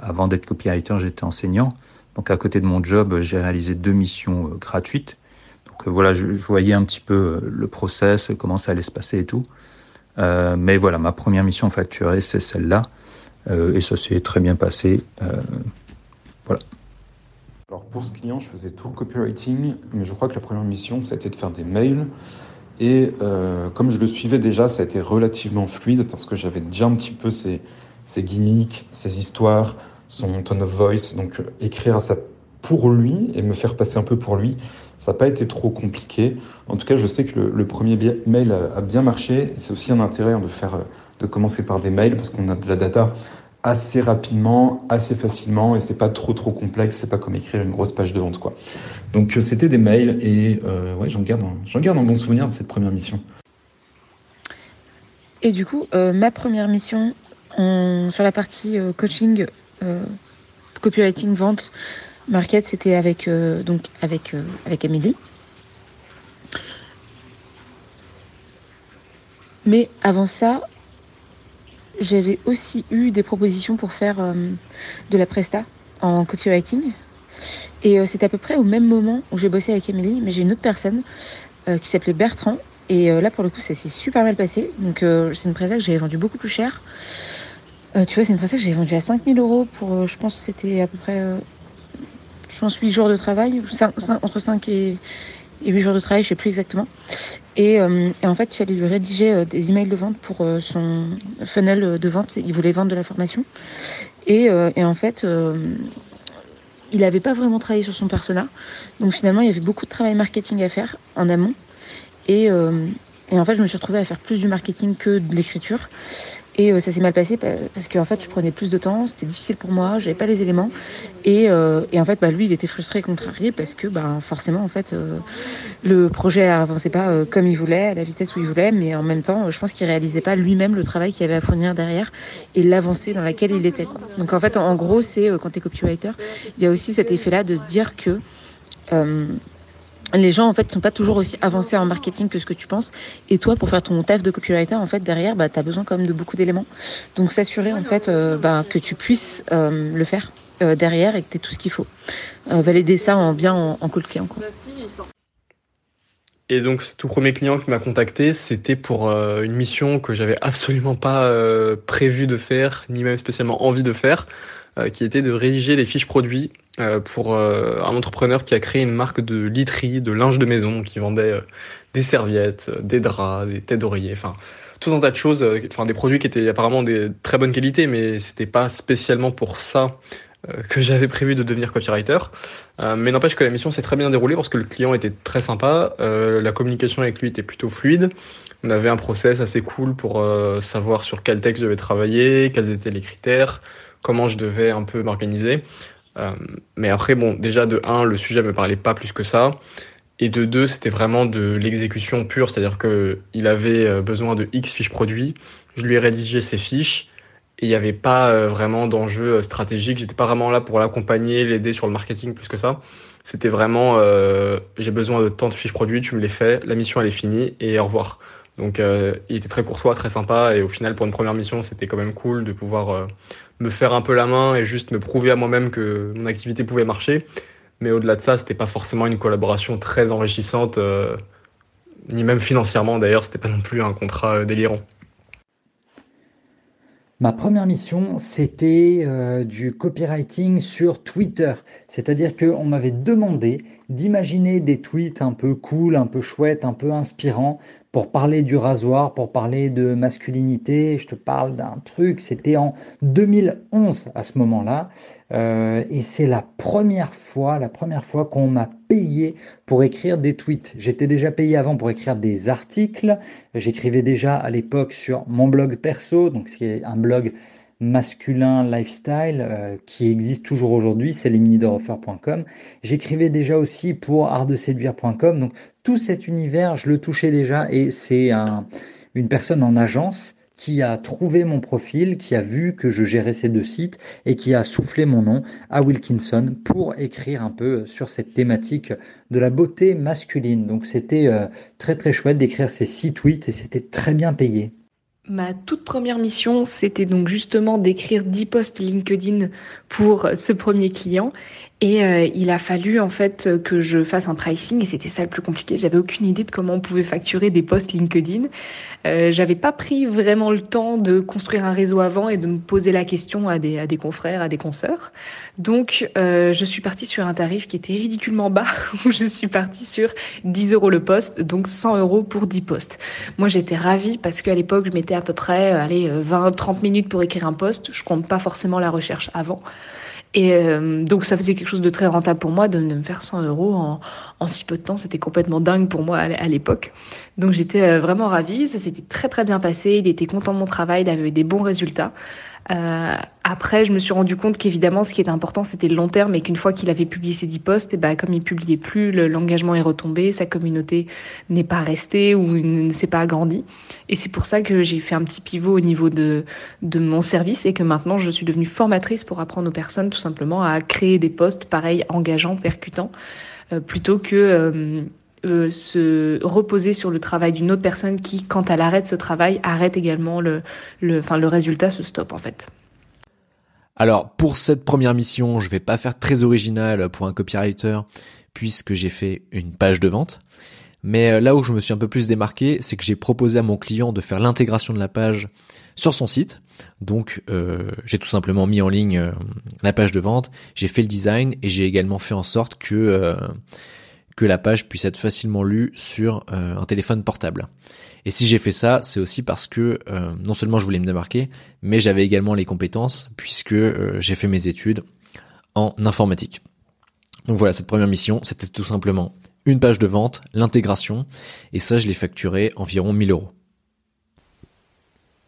avant d'être copywriter, j'étais enseignant. Donc à côté de mon job, j'ai réalisé deux missions euh, gratuites. Donc euh, voilà, je, voyais un petit peu euh, le process, comment ça allait se passer et tout. mais voilà, ma première mission facturée, c'est celle-là. et ça s'est très bien passé. voilà. Alors pour ce client, je faisais tout le copywriting, mais je crois que la première mission, ça a été de faire des mails. Et comme je le suivais déjà, ça a été relativement fluide parce que j'avais déjà un petit peu ces, ces gimmicks, ces histoires, son tone of voice. Donc euh, écrire ça pour lui et me faire passer un peu pour lui, ça n'a pas été trop compliqué. En tout cas, je sais que le, premier mail a, bien marché. C'est aussi un intérêt hein, de faire, euh, de commencer par des mails parce qu'on a de la data assez rapidement, assez facilement et c'est pas trop trop complexe. C'est pas comme écrire une grosse page de vente quoi. Donc euh, c'était des mails et ouais, j'en garde, un bon souvenir de cette première mission. Et du coup, ma première mission sur la partie coaching copywriting, vente, market, c'était avec, euh, donc avec, euh, avec Amélie. Mais avant ça, j'avais aussi eu des propositions pour faire de la presta en copywriting. Et c'était à peu près au même moment où j'ai bossé avec Amélie, mais j'ai une autre personne qui s'appelait Bertrand. Et là, pour le coup, ça s'est super mal passé. Donc, c'est une presta que j'avais vendue beaucoup plus cher. Euh, tu vois, c'est une prestation que j'ai vendue à 5000 euros pour, euh, je pense c'était à peu près, euh, je pense, 8 jours de travail, entre 5 et, 8 jours de travail, je sais plus exactement. Et, en fait, il fallait lui rédiger des emails de vente pour son funnel de vente. Il voulait vendre de la formation. Et, en fait, il n'avait pas vraiment travaillé sur son persona. Donc finalement, il y avait beaucoup de travail marketing à faire en amont. Et en fait, je me suis retrouvée à faire plus du marketing que de l'écriture. Et euh, ça s'est mal passé parce qu'en fait, je prenais plus de temps, c'était difficile pour moi, j'avais pas les éléments. Et, euh, en fait, bah, lui, il était frustré et contrarié parce que bah, forcément, en fait, euh, le projet avançait pas comme il voulait, à la vitesse où il voulait, mais en même temps, je pense qu'il réalisait pas lui-même le travail qu'il avait à fournir derrière et l'avancée dans laquelle il était. Donc en fait, en, gros, c'est quand tu es copywriter, il y a aussi cet effet-là de se dire que les gens en fait sont pas toujours aussi avancés en marketing que ce que tu penses. Et toi pour faire ton taf de copywriter en fait derrière bah tu as besoin quand même de beaucoup d'éléments. Donc s'assurer en fait euh, bah, que tu puisses euh, le faire euh, derrière et que tu tout ce qu'il faut. Valider ça en bien en, en client. Et donc, tout premier client qui m'a contacté, c'était pour une mission que j'avais absolument pas prévu de faire, ni même spécialement envie de faire, qui était de rédiger des fiches produits euh, pour euh, un entrepreneur qui a créé une marque de literie, de linge de maison, qui vendait euh, des serviettes, des draps, des têtes d'oreiller, enfin tout un tas de choses, enfin des produits qui étaient apparemment de très bonne qualité, mais c'était pas spécialement pour ça que j'avais prévu de devenir copywriter. mais n'empêche que la mission s'est très bien déroulée parce que le client était très sympa, la communication avec lui était plutôt fluide. On avait un process assez cool pour savoir sur quel texte je devais travailler, quels étaient les critères, comment je devais un peu m'organiser. Euh, mais après, bon, déjà de 1, le sujet me parlait pas plus que ça. Et de 2, c'était vraiment de l'exécution pure, c'est-à-dire qu'il avait euh, besoin de X fiches produits, je lui ai rédigé ces fiches, et il n'y avait pas euh, vraiment d'enjeu stratégique, j'étais pas vraiment là pour l'accompagner, l'aider sur le marketing plus que ça. C'était vraiment, j'ai besoin de tant de fiches produits, tu me les fais, la mission elle est finie et au revoir. Donc il était très courtois, très sympa et au final pour une première mission c'était quand même cool de pouvoir me faire un peu la main et juste me prouver à moi-même que mon activité pouvait marcher. Mais au-delà de ça, c'était pas forcément une collaboration très enrichissante, euh, ni même financièrement d'ailleurs, c'était pas non plus un contrat euh, délirant. Ma première mission, c'était euh, du copywriting sur Twitter. C'est-à-dire qu'on m'avait demandé d'imaginer des tweets un peu cool, un peu chouettes, un peu inspirants pour parler du rasoir, pour parler de masculinité. Je te parle d'un truc, c'était en 2011 à ce moment-là. Euh, et c'est la première fois, la première fois qu'on m'a payé pour écrire des tweets. J'étais déjà payé avant pour écrire des articles. J'écrivais déjà à l'époque sur mon blog perso, donc c'est un blog masculin lifestyle euh, qui existe toujours aujourd'hui, c'est lesminidoroffer.com. J'écrivais déjà aussi pour artdeséduire.com. Donc tout cet univers, je le touchais déjà et c'est un, une personne en agence qui a trouvé mon profil, qui a vu que je gérais ces deux sites et qui a soufflé mon nom à Wilkinson pour écrire un peu sur cette thématique de la beauté masculine. Donc c'était euh, très très chouette d'écrire ces six tweets et c'était très bien payé. Ma toute première mission, c'était donc justement d'écrire 10 posts LinkedIn pour ce premier client. Et euh, il a fallu en fait que je fasse un pricing et c'était ça le plus compliqué. J'avais aucune idée de comment on pouvait facturer des posts LinkedIn. Euh, J'avais pas pris vraiment le temps de construire un réseau avant et de me poser la question à des, à des confrères, à des consoeurs. Donc euh, je suis partie sur un tarif qui était ridiculement bas je suis partie sur 10 euros le poste, donc 100 euros pour 10 postes. Moi j'étais ravie parce qu'à l'époque je mettais à peu près allez 20-30 minutes pour écrire un poste. Je compte pas forcément la recherche avant. Et euh, donc ça faisait quelque chose de très rentable pour moi de, me faire 100 euros en, en, si peu de temps. C'était complètement dingue pour moi à, l'époque. Donc j'étais euh, vraiment ravie. Ça s'était très très bien passé. Il était content de mon travail, il avait des bons résultats. Euh, après, je me suis rendu compte qu'évidemment, ce qui était important, c'était le long terme et qu'une fois qu'il avait publié ses 10 posts, et ben, comme il publiait plus, l'engagement est retombé, sa communauté n'est pas restée ou ne s'est pas agrandie. Et c'est pour ça que j'ai fait un petit pivot au niveau de, de mon service et que maintenant, je suis devenue formatrice pour apprendre aux personnes tout simplement à créer des posts pareils, engageants, percutants, euh, plutôt que... Euh, euh, se reposer sur le travail d'une autre personne qui, quand elle arrête ce travail, arrête également le, le, résultat se stoppe en fait. Alors pour cette première mission, je vais pas faire très original pour un copywriter puisque j'ai fait une page de vente. Mais euh, là où je me suis un peu plus démarqué, c'est que j'ai proposé à mon client de faire l'intégration de la page sur son site. Donc euh, j'ai tout simplement mis en ligne la page de vente, j'ai fait le design et j'ai également fait en sorte que que la page puisse être facilement lue sur euh, un téléphone portable. Et si j'ai fait ça, c'est aussi parce que euh, non seulement je voulais me démarquer, mais j'avais également les compétences puisque euh, j'ai fait mes études en informatique. Donc voilà, cette première mission, c'était tout simplement une page de vente, l'intégration, et ça je l'ai facturé environ 1000 euros.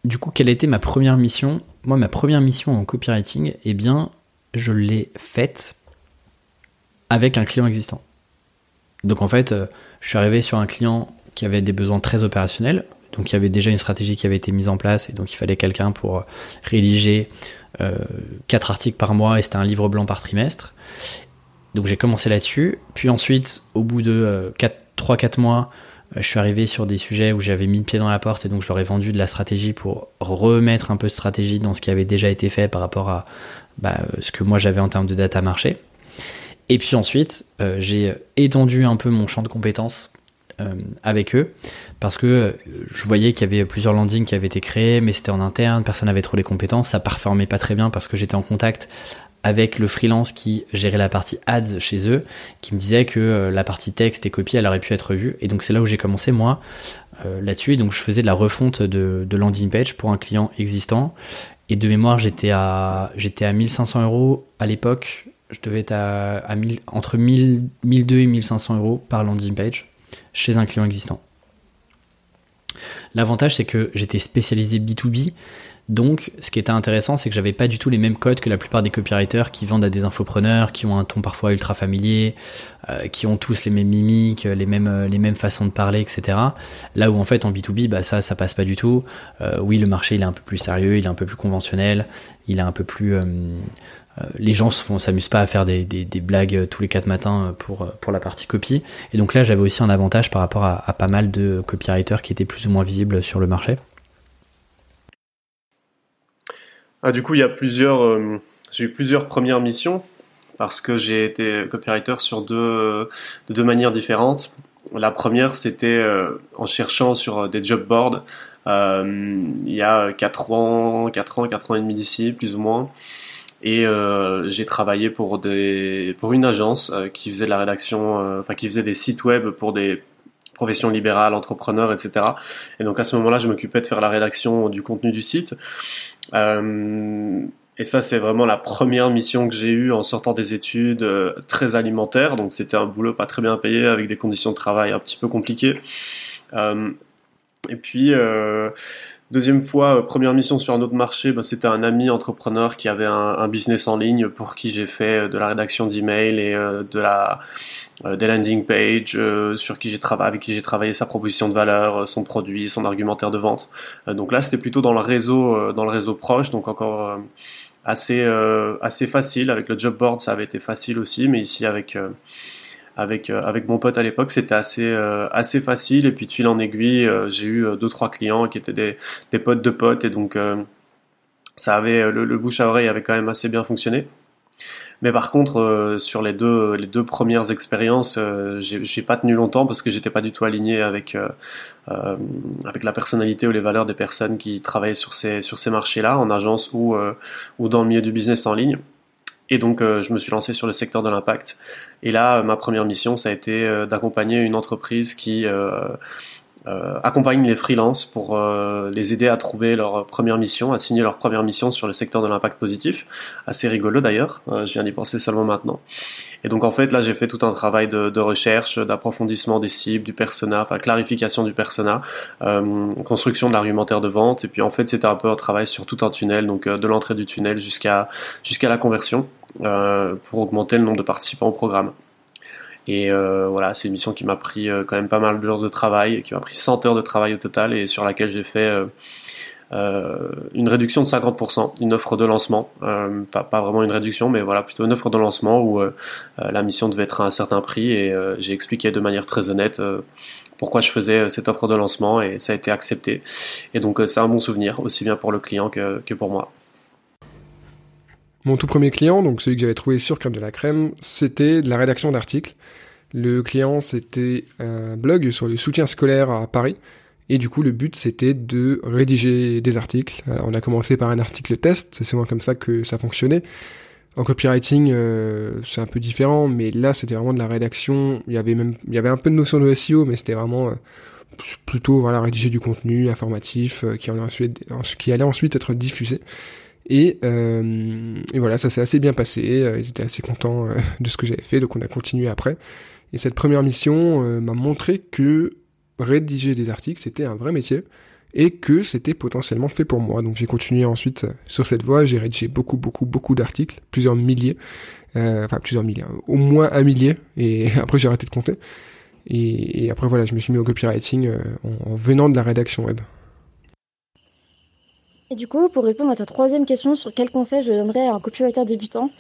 Du coup, quelle était ma première mission? Moi, ma première mission en copywriting, eh bien, je l'ai faite avec un client existant. Donc en fait, euh, je suis arrivé sur un client qui avait des besoins très opérationnels. Donc il y avait déjà une stratégie qui avait été mise en place et donc il fallait quelqu'un pour rédiger euh, 4 articles par mois et c'était un livre blanc par trimestre. Donc j'ai commencé là-dessus. Puis ensuite, au bout de 3-4 euh, mois, euh, je suis arrivé sur des sujets où j'avais mis le pied dans la porte et donc je leur ai vendu de la stratégie pour remettre un peu de stratégie dans ce qui avait déjà été fait par rapport à bah, ce que moi j'avais en termes de data marché. Et puis ensuite, euh, j'ai étendu un peu mon champ de compétences euh, avec eux parce que euh, je voyais qu'il y avait plusieurs landings qui avaient été créés, mais c'était en interne, personne n'avait trop les compétences, ça performait pas très bien parce que j'étais en contact avec le freelance qui gérait la partie ads chez eux, qui me disait que la partie texte et copie, elle aurait pu être vue. Et donc c'est là où j'ai commencé moi là-dessus. Et donc je faisais de la refonte de, de, landing page pour un client existant. Et de mémoire, j'étais à j'étais à 1500 euros à l'époque je devais être à, entre 1000, 1200 et 1500 euros par landing page chez un client existant. L'avantage, c'est que j'étais spécialisé B2B. Donc, ce qui était intéressant, c'est que j'avais pas du tout les mêmes codes que la plupart des copywriters qui vendent à des infopreneurs, qui ont un ton parfois ultra familier, euh, qui ont tous les mêmes mimiques, les mêmes, euh, façons de parler, etc. Là où en fait en B2B, bah, ça, ça passe pas du tout. Euh, oui, le marché il est un peu plus sérieux, il est un peu plus conventionnel, il est un peu plus les gens ne s'amusent pas à faire des, blagues tous les quatre matins pour, pour la partie copie. Et donc là, j'avais aussi un avantage par rapport à, pas mal de copywriters qui étaient plus ou moins visibles sur le marché. Ah, du coup, il y a plusieurs, euh, j'ai eu plusieurs premières missions parce que j'ai été copywriter sur deux, de deux manières différentes. La première, c'était euh, en cherchant sur des job boards euh, il y a 4 ans, 4 ans, 4 ans et demi d'ici, plus ou moins. Et euh, j'ai travaillé pour des pour une agence euh, qui faisait de la rédaction, euh, enfin qui faisait des sites web pour des professions libérales, entrepreneurs, etc. Et donc à ce moment-là, je m'occupais de faire la rédaction du contenu du site. Euh, et ça, c'est vraiment la première mission que j'ai eue en sortant des études euh, très alimentaires. Donc c'était un boulot pas très bien payé avec des conditions de travail un petit peu compliquées. Euh, et puis Deuxième fois, première mission sur un autre marché, ben, c'était un ami entrepreneur qui avait un, un, business en ligne pour qui j'ai fait de la rédaction d'email et de la euh, des landing pages euh, sur qui j'ai travaillé avec qui j'ai travaillé sa proposition de valeur, euh, son produit, son argumentaire de vente. donc là, c'était plutôt dans le réseau dans le réseau proche, donc encore assez assez facile avec le job board, ça avait été facile aussi, mais ici avec avec avec mon pote à l'époque, c'était assez assez facile et puis de fil en aiguille, j'ai eu deux trois clients qui étaient des des potes de potes et donc ça avait le, le bouche à oreille avait quand même assez bien fonctionné. Mais par contre, euh, sur les deux, les deux premières expériences, euh, j'ai pas tenu longtemps parce que j'étais pas du tout aligné avec, euh, euh, avec la personnalité ou les valeurs des personnes qui travaillaient sur ces, sur ces marchés-là, en agence ou, ou dans le milieu du business en ligne. Et donc, je me suis lancé sur le secteur de l'impact. Et là, ma première mission, ça a été d'accompagner une entreprise qui euh, accompagne les freelances pour euh, les aider à trouver leur première mission, à signer leur première mission sur le secteur de l'impact positif. Assez rigolo d'ailleurs, euh, je viens d'y penser seulement maintenant. Et donc en fait là j'ai fait tout un travail de, de recherche, d'approfondissement des cibles, du persona, enfin clarification du persona, euh, construction de l'argumentaire de vente. Et puis en fait c'était un peu un travail sur tout un tunnel, donc de l'entrée du tunnel jusqu'à jusqu'à la conversion pour augmenter le nombre de participants au programme. Et euh, voilà, c'est une mission qui m'a pris euh, quand même pas mal d'heures de travail, qui m'a pris 100 heures de travail au total et sur laquelle j'ai fait euh, euh une réduction de 50%, une offre de lancement, euh, pas, pas, vraiment une réduction, mais voilà, plutôt une offre de lancement où la mission devait être à un certain prix et j'ai expliqué de manière très honnête pourquoi je faisais cette offre de lancement et ça a été accepté. Et donc c'est un bon souvenir, aussi bien pour le client que pour moi. Mon tout premier client, donc celui que j'avais trouvé sur Crème de la Crème, c'était de la rédaction d'articles. Le client, c'était un blog sur le soutien scolaire à Paris. Et du coup, le but, c'était de rédiger des articles. On a commencé par un article test, c'est souvent comme ça que ça fonctionnait. En copywriting, euh, c'est un peu différent, mais là, c'était vraiment de la rédaction. Il y avait même, il y avait un peu de notion de SEO, mais c'était vraiment euh, plutôt voilà rédiger du contenu informatif euh, qui allait ensuite être diffusé. Et, euh, et, voilà, ça s'est assez bien passé. Ils étaient assez contents de ce que j'avais fait, donc on a continué après. Et cette première mission euh, m'a montré que rédiger des articles, c'était un vrai métier et que c'était potentiellement fait pour moi. Donc j'ai continué ensuite sur cette voie, j'ai rédigé beaucoup, beaucoup, beaucoup d'articles, plusieurs milliers, euh, enfin plusieurs milliers, au moins un millier, et après j'ai arrêté de compter. Et, après voilà, je me suis mis au copywriting euh, en venant de la rédaction web. Et du coup, pour répondre à ta troisième question sur quel conseil je donnerais à un copywriter débutant,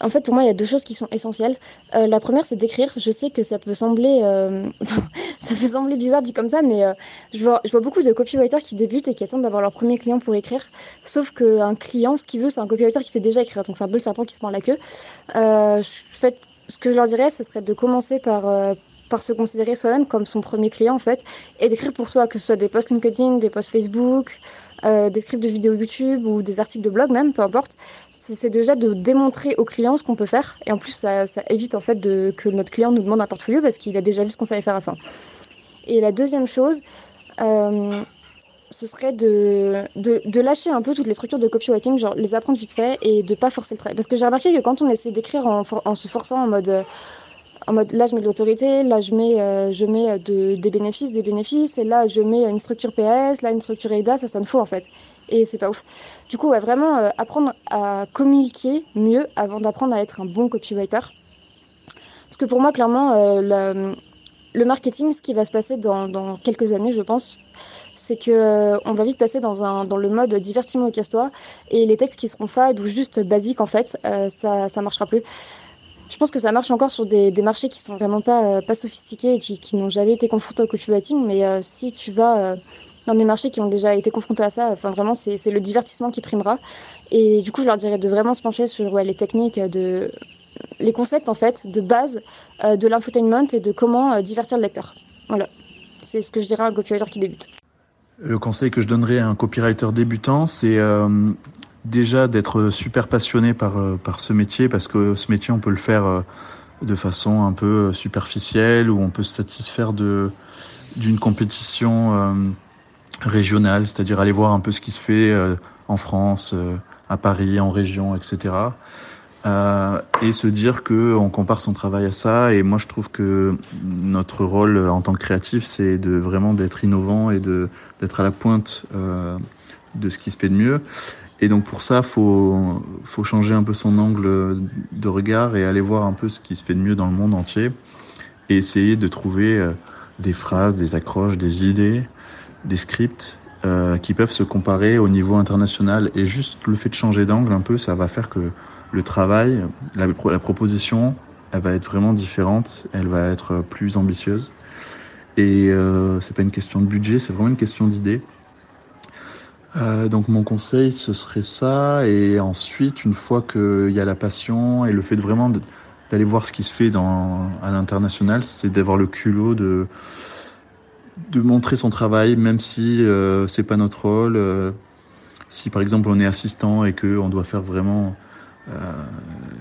en fait, pour moi, il y a deux choses qui sont essentielles. Euh, la première, c'est d'écrire. Je sais que ça peut sembler, euh... ça peut sembler bizarre dit comme ça, mais euh, je, vois, je vois beaucoup de copywriters qui débutent et qui attendent d'avoir leur premier client pour écrire. Sauf qu'un client, ce qu'il veut, c'est un copywriter qui sait déjà écrire. Donc c'est un peu le serpent qui se mord la queue. Euh, en fait, ce que je leur dirais, ce serait de commencer par euh, par se considérer soi-même comme son premier client en fait et d'écrire pour soi que ce soit des posts LinkedIn, des posts Facebook, euh, des scripts de vidéos YouTube ou des articles de blog même, peu importe. C'est déjà de démontrer au client ce qu'on peut faire et en plus ça, évite en fait de, que notre client nous demande un portfolio parce qu'il a déjà vu ce qu'on savait faire à la fin. Et la deuxième chose, euh, ce serait de, lâcher un peu toutes les structures de copywriting, genre les apprendre vite fait et de pas forcer le trait. Parce que j'ai remarqué que quand on essaie d'écrire en, en, se forçant en mode en mode là je mets de l'autorité, là je mets, euh, je mets euh, de, des bénéfices, des bénéfices, et là je mets une structure PS, là une structure EIDA, ça sonne faux en fait. Et c'est pas ouf. Du coup, ouais, vraiment euh, apprendre à communiquer mieux avant d'apprendre à être un bon copywriter. Parce que pour moi, clairement, la, le marketing, ce qui va se passer dans, dans quelques années, je pense, c'est que on va vite passer dans, un, dans le mode divertiment et casse-toi. Et les textes qui seront fades ou juste basiques, en fait, ça, ça marchera plus. Je pense que ça marche encore sur des, des marchés qui sont vraiment pas, pas sophistiqués et qui, qui n'ont jamais été confrontés au copywriting. Mais si tu vas dans des marchés qui ont déjà été confrontés à ça. Enfin, vraiment, c'est le divertissement qui primera. Et du coup, je leur dirais de vraiment se pencher sur ouais, les techniques, de, les concepts en fait de base euh, de l'infotainment et de comment euh, divertir le lecteur. Voilà, c'est ce que je dirais à un copywriter qui débute. Le conseil que je donnerais à un copywriter débutant, c'est euh, déjà d'être super passionné par, par ce métier, parce que ce métier, on peut le faire de façon un peu superficielle, ou on peut se satisfaire de d'une compétition régional, c'est-à-dire aller voir un peu ce qui se fait euh, en France, euh, à Paris, en région, etc. Euh, et se dire que on compare son travail à ça. Et moi, je trouve que notre rôle en tant que créatif, c'est de vraiment d'être innovant et de d'être à la pointe euh, de ce qui se fait de mieux. Et donc pour ça, faut faut changer un peu son angle de regard et aller voir un peu ce qui se fait de mieux dans le monde entier et essayer de trouver des phrases, des accroches, des idées des scripts euh, qui peuvent se comparer au niveau international. Et juste le fait de changer d'angle un peu, ça va faire que le travail, la, la, proposition, elle va être vraiment différente, elle va être plus ambitieuse. Et euh, c'est pas une question de budget, c'est vraiment une question d'idée. Euh, donc mon conseil, ce serait ça. Et ensuite, une fois qu'il y a la passion et le fait de vraiment d'aller voir ce qui se fait dans, à l'international, c'est d'avoir le culot de de montrer son travail, même si euh, c'est pas notre rôle. Euh, si par exemple on est assistant et que on doit faire vraiment euh,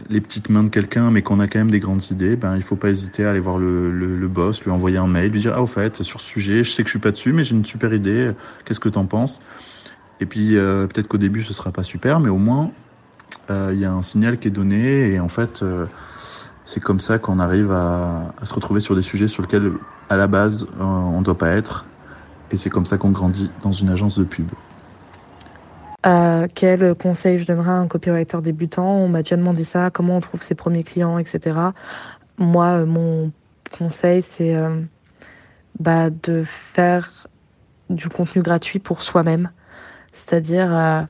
les petites mains de quelqu'un, mais qu'on a quand même des grandes idées, ben il faut pas hésiter à aller voir le, le, le, boss, lui envoyer un mail, lui dire ah au fait sur ce sujet, je sais que je suis pas dessus, mais j'ai une super idée. Qu'est-ce que t'en penses? Et puis euh, peut-être qu'au début ce sera pas super, mais au moins euh, il y a un signal qui est donné et en fait c'est comme ça qu'on arrive à, se retrouver sur des sujets sur lesquels à la base, euh, on ne doit pas être. Et c'est comme ça qu'on grandit dans une agence de pub. Euh, quel conseil je donnerais à un copywriter débutant? On m'a déjà demandé ça, comment on trouve ses premiers clients, etc. Moi, euh, mon conseil, c'est euh, bah, de faire du contenu gratuit pour soi-même. C'est-à-dire, euh,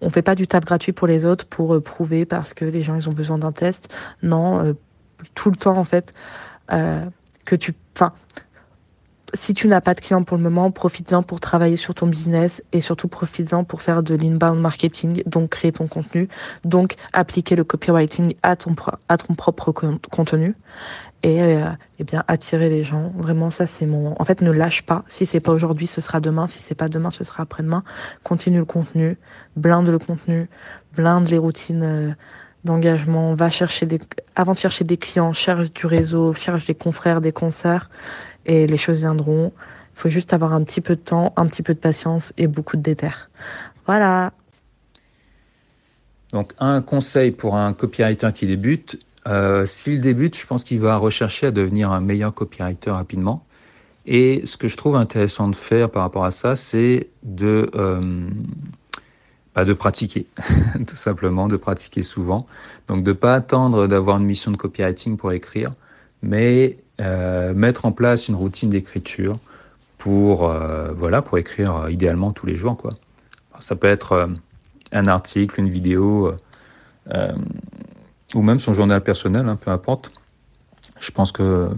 on fait pas du taf gratuit pour les autres pour prouver parce que les gens ils ont besoin d'un test. Non, tout le temps en fait que tu, enfin, si tu n'as pas de clients pour le moment, profite-en pour travailler sur ton business et surtout profite-en pour faire de l'inbound marketing, donc créer ton contenu, donc appliquer le copywriting à ton propre contenu et, euh, et bien attirer les gens. Vraiment, ça c'est mon. En fait, ne lâche pas. Si c'est pas aujourd'hui, ce sera demain. Si c'est pas demain, ce sera après-demain. Continue le contenu, blinde le contenu, blinde les routines. Euh, d'engagement, va chercher des, avant de chercher des clients, cherche du réseau, cherche des confrères, des concerts, et les choses viendront. Il faut juste avoir un petit peu de temps, un petit peu de patience et beaucoup de déter. Voilà. Donc un conseil pour un copywriter qui débute, euh, s'il débute, je pense qu'il va rechercher à devenir un meilleur copywriter rapidement. Et ce que je trouve intéressant de faire par rapport à ça, c'est de euh, bah, de pratiquer, tout simplement, de pratiquer souvent. Donc de pas attendre d'avoir une mission de copywriting pour écrire, mais euh, mettre en place une routine d'écriture pour euh, voilà pour écrire euh, idéalement tous les jours quoi. Ça peut être euh, un article, une vidéo ou même son journal personnel, hein, peu importe. Je pense que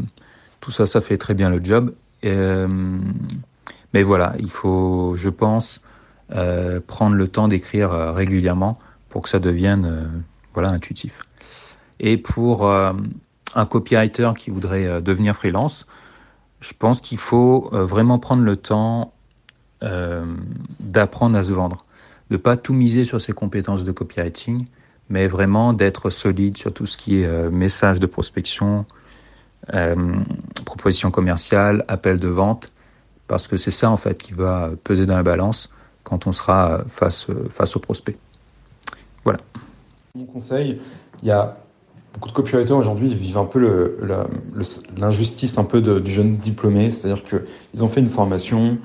tout ça, ça fait très bien le job. Et, mais voilà, il faut, je pense, euh, prendre le temps d'écrire euh, régulièrement pour que ça devienne euh, voilà intuitif. Et pour un copywriter qui voudrait devenir freelance, je pense qu'il faut vraiment prendre le temps d'apprendre à se vendre, de pas tout miser sur ses compétences de copywriting, mais vraiment d'être solide sur tout ce qui est message de prospection, proposition commerciale, appel de vente, parce que c'est ça en fait qui va peser dans la balance quand on sera face, face au prospect. Voilà. Mon conseil, il y a beaucoup de copywriters aujourd'hui vivent un peu l'injustice un peu du jeune diplômé, c'est-à-dire qu'ils ont fait une formation,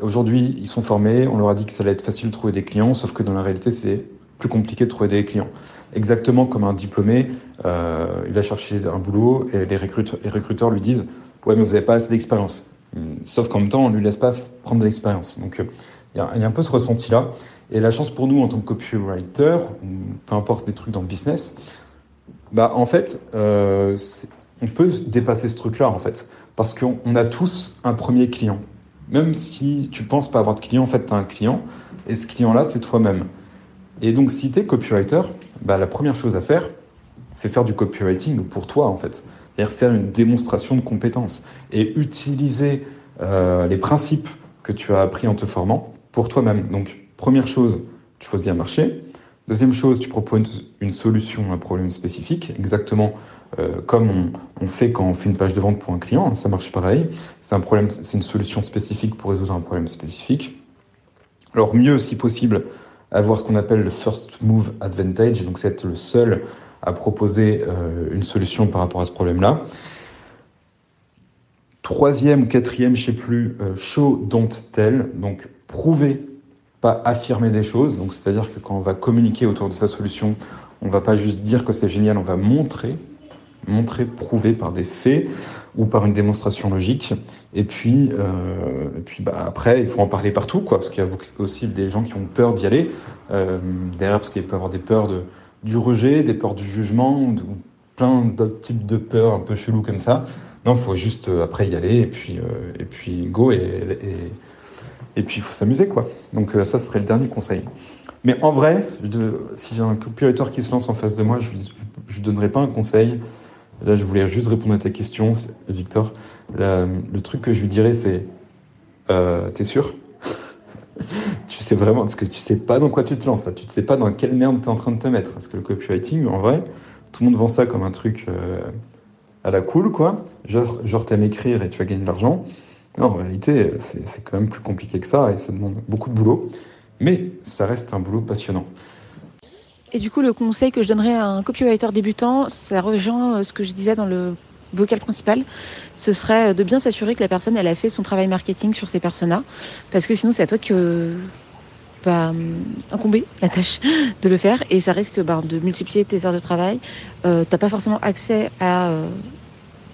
aujourd'hui ils sont formés, on leur a dit que ça allait être facile de trouver des clients, sauf que dans la réalité c'est plus compliqué de trouver des clients. Exactement comme un diplômé, euh, il va chercher un boulot et les recruteurs, lui disent ouais mais vous n'avez pas assez d'expérience. Sauf qu'en même temps, on lui laisse pas prendre de l'expérience. Donc, il y, a un peu ce ressenti-là. Et la chance pour nous, en tant que copywriter, peu importe des trucs dans le business, bah, en fait, euh, on peut dépasser ce truc-là, en fait. Parce qu'on a tous un premier client. Même si tu penses pas avoir de client, en fait, tu as un client. Et ce client-là, c'est toi-même. Et donc, si tu es copywriter, bah, la première chose à faire, c'est faire du copywriting pour toi, en fait. C'est-à-dire faire une démonstration de compétences et utiliser euh, les principes que tu as appris en te formant pour toi-même. Donc, première chose, tu choisis un marché. Deuxième chose, tu proposes une solution à un problème spécifique, exactement euh, comme on, fait quand on fait une page de vente pour un client. Ça marche pareil. C'est un problème, c'est une solution spécifique pour résoudre un problème spécifique. Alors mieux, si possible, avoir ce qu'on appelle le first move advantage, donc c'est être le seul à proposer euh, une solution par rapport à ce problème-là. Troisième, quatrième, je sais plus, euh, show, don't tell, donc prouver, pas affirmer des choses. Donc c'est-à-dire que quand on va communiquer autour de sa solution, on va pas juste dire que c'est génial, on va montrer, montrer, prouver par des faits ou par une démonstration logique. Et puis, euh, et puis bah, après, il faut en parler partout, quoi, parce qu'il y a aussi des gens qui ont peur d'y aller euh, derrière, parce qu'il peut y avoir des peurs de, du rejet, des peurs du jugement, de, plein d'autres types de peurs un peu chelous comme ça. Non, il faut juste euh, après y aller et puis, euh, et puis go et, et, puis il faut s'amuser quoi. Donc ça serait le dernier conseil. Mais en vrai, si j'ai un copywriter qui se lance en face de moi, je ne donnerai pas un conseil. Là, je voulais juste répondre à ta question, Victor. le truc que je lui dirais, c'est euh, T'es sûr? Tu sais vraiment, parce que tu sais pas dans quoi tu te lances, tu ne sais pas dans quelle merde tu es en train de te mettre. Parce que le copywriting, en vrai, tout le monde vend ça comme un truc euh, à la cool, quoi. Genre, genre t'aimes écrire et tu vas gagner de l'argent. Non, en réalité, c'est quand même plus compliqué que ça et ça demande beaucoup de boulot. Mais ça reste un boulot passionnant. Et du coup, le conseil que je donnerais à un copywriter débutant, ça rejoint euh, ce que je disais dans le vocal principal, ce serait de bien s'assurer que la personne elle a fait son travail marketing sur ses personas, parce que sinon c'est à toi que va hum, incomber la tâche de le faire et ça risque bah, de multiplier tes heures de travail. Euh, t'as pas forcément accès à euh,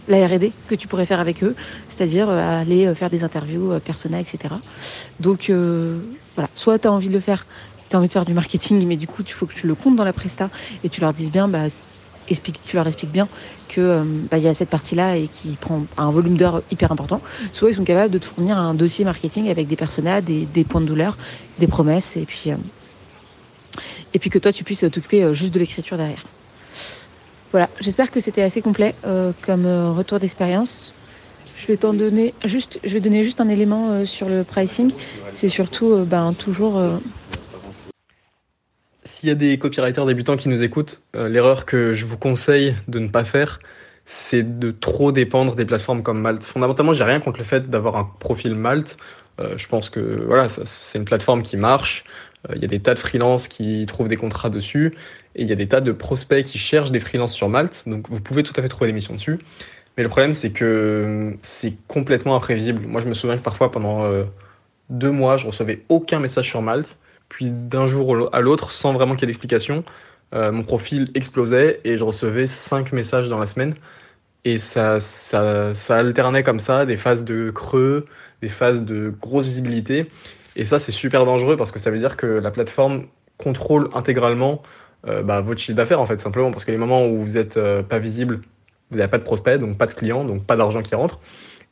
la R&D que tu pourrais faire avec eux, c'est-à-dire euh, aller euh, faire des interviews, euh, persona, etc. Donc voilà, soit tu as envie de le faire, envie de faire du marketing, mais du coup, il faut que tu le comptes dans la presta et tu leur dises bien, bah, explique, tu leur expliques bien que bah, il y a cette partie-là et qui prend un volume d'heures hyper important. Soit ils sont capables de te fournir un dossier marketing avec des personas, des, des points de douleur, des promesses, et puis et puis que toi tu puisses t'occuper juste de l'écriture derrière. Voilà, j'espère que c'était assez complet euh, comme euh, retour d'expérience. Je vais t'en donner juste, je vais donner juste un élément euh, sur le pricing. C'est surtout, ben, toujours. S'il y a des copywriters débutants qui nous écoutent, l'erreur que je vous conseille de ne pas faire, c'est de trop dépendre des plateformes comme Malte. Fondamentalement, j'ai rien contre le fait d'avoir un profil Malte. je pense que voilà, c'est une plateforme qui marche. Il y a des tas de freelances qui trouvent des contrats dessus. Et il y a des tas de prospects qui cherchent des freelances sur Malte, donc vous pouvez tout à fait trouver des missions dessus. Mais le problème, c'est que c'est complètement imprévisible. Moi, je me souviens que parfois, pendant euh, deux mois, je recevais aucun message sur Malte. Puis d'un jour à l'autre, sans vraiment qu'il y ait d'explication, euh, mon profil explosait et je recevais cinq messages dans la semaine. Et ça, ça, ça alternait comme ça, des phases de creux, des phases de grosse visibilité. Et ça, c'est super dangereux parce que ça veut dire que la plateforme contrôle intégralement euh, bah, votre chiffre d'affaires en fait simplement parce que les moments où vous êtes euh, pas visible, vous n'avez pas de prospects, donc pas de clients, donc pas d'argent qui rentre.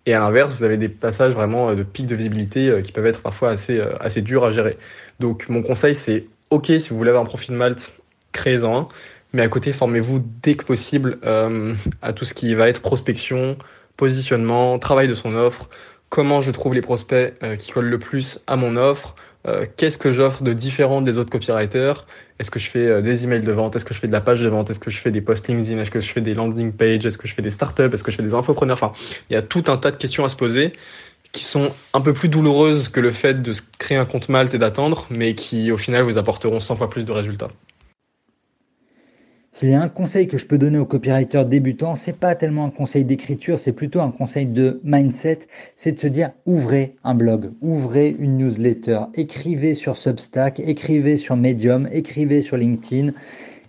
Et à l'inverse, vous avez des passages vraiment de pics de visibilité qui peuvent être parfois assez, assez durs à gérer. Donc mon conseil c'est ok si vous voulez avoir un profil Malte, créez-en un, mais à côté formez-vous dès que possible à tout ce qui va être prospection, positionnement, travail de son offre, comment je trouve les prospects qui collent le plus à mon offre, qu'est-ce que j'offre de différent des autres copywriters, est-ce que je fais euh, des emails de vente? Est-ce que je fais de la page de vente? Est-ce que je fais des posts LinkedIn Est-ce que je fais des landing pages? Est-ce que je fais des startups? Est-ce que je fais des infopreneurs? Enfin, il y a tout un tas de questions à se poser qui sont un peu plus douloureuses que le fait de créer un compte Malte et d'attendre, mais qui au final vous apporteront 100 fois plus de résultats. S'il y a un conseil que je peux donner aux copywriters débutants, c'est pas tellement un conseil d'écriture, c'est plutôt un conseil de mindset, c'est de se dire ouvrez un blog, ouvrez une newsletter, écrivez sur Substack, écrivez sur Medium, écrivez sur LinkedIn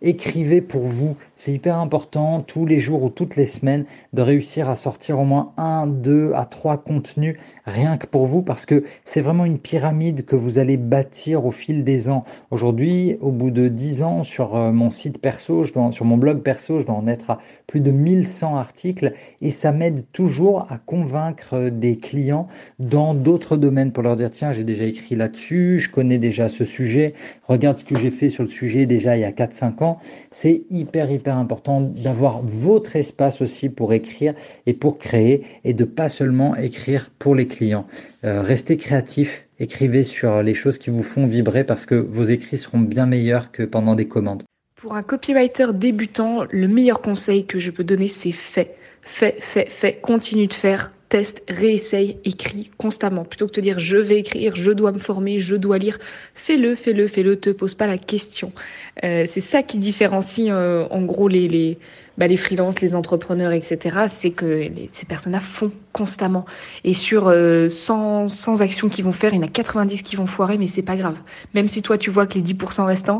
écrivez pour vous. C'est hyper important tous les jours ou toutes les semaines de réussir à sortir au moins un, deux à trois contenus rien que pour vous parce que c'est vraiment une pyramide que vous allez bâtir au fil des ans. Aujourd'hui, au bout de dix ans, sur euh, mon site perso, je dois, sur mon blog perso, je dois en être à plus de 1100 articles et ça m'aide toujours à convaincre des clients dans d'autres domaines pour leur dire tiens, j'ai déjà écrit là-dessus, je connais déjà ce sujet, regarde ce que j'ai fait sur le sujet déjà il y a 4-5 ans. C'est hyper hyper important d'avoir votre espace aussi pour écrire et pour créer et de pas seulement écrire pour les clients. Euh, restez créatif, écrivez sur les choses qui vous font vibrer parce que vos écrits seront bien meilleurs que pendant des commandes. Pour un copywriter débutant, le meilleur conseil que je peux donner, c'est fait. Fais, fais, fais, continue de faire, teste, réessaye, écris constamment. Plutôt que de te dire je vais écrire, je dois me former, je dois lire, fais-le, fais-le, fais-le, te pose pas la question. Euh, c'est ça qui différencie euh, en gros les, les, bah, les freelances, les entrepreneurs, etc. C'est que ces personnes-là font constamment. Et sur 100, euh, 100 actions qu'ils vont faire, il y en a 90 qui vont foirer, mais c'est pas grave. Même si toi tu vois que les 10% restants,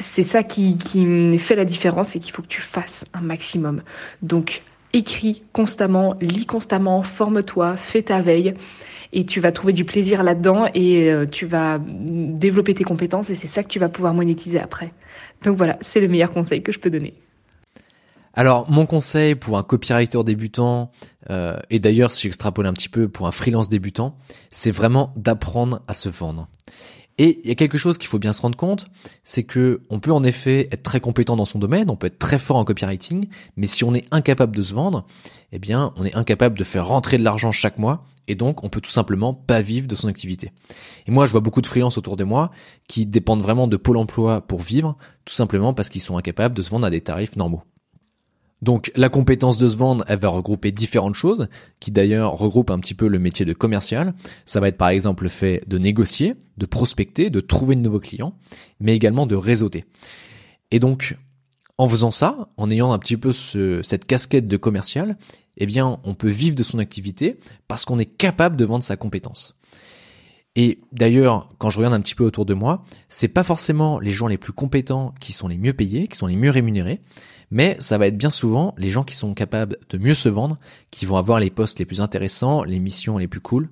c'est ça qui, qui fait la différence, c'est qu'il faut que tu fasses un maximum. Donc écris constamment, lis constamment, forme-toi, fais ta veille et tu vas trouver du plaisir là-dedans et euh, tu vas développer tes compétences et c'est ça que tu vas pouvoir monétiser après. Donc voilà, c'est le meilleur conseil que je peux donner. Alors mon conseil pour un copywriter débutant, euh, et d'ailleurs si j'extrapole un petit peu pour un freelance débutant, c'est vraiment d'apprendre à se vendre. Et il y a quelque chose qu'il faut bien se rendre compte, c'est que on peut en effet être très compétent dans son domaine, on peut être très fort en copywriting, mais si on est incapable de se vendre, eh bien, on est incapable de faire rentrer de l'argent chaque mois, et donc on peut tout simplement pas vivre de son activité. Et moi, je vois beaucoup de freelances autour de moi qui dépendent vraiment de Pôle Emploi pour vivre, tout simplement parce qu'ils sont incapables de se vendre à des tarifs normaux. Donc la compétence de se vendre, elle va regrouper différentes choses, qui d'ailleurs regroupent un petit peu le métier de commercial. Ça va être par exemple le fait de négocier, de prospecter, de trouver de nouveaux clients, mais également de réseauter. Et donc, en faisant ça, en ayant un petit peu cette casquette de commercial, eh bien, on peut vivre de son activité parce qu'on est capable de vendre sa compétence. Et d'ailleurs, quand je regarde un petit peu autour de moi, c'est pas forcément les gens les plus compétents qui sont les mieux payés, qui sont les mieux rémunérés, mais ça va être bien souvent les gens qui sont capables de mieux se vendre, qui vont avoir les postes les plus intéressants, les missions les plus cool.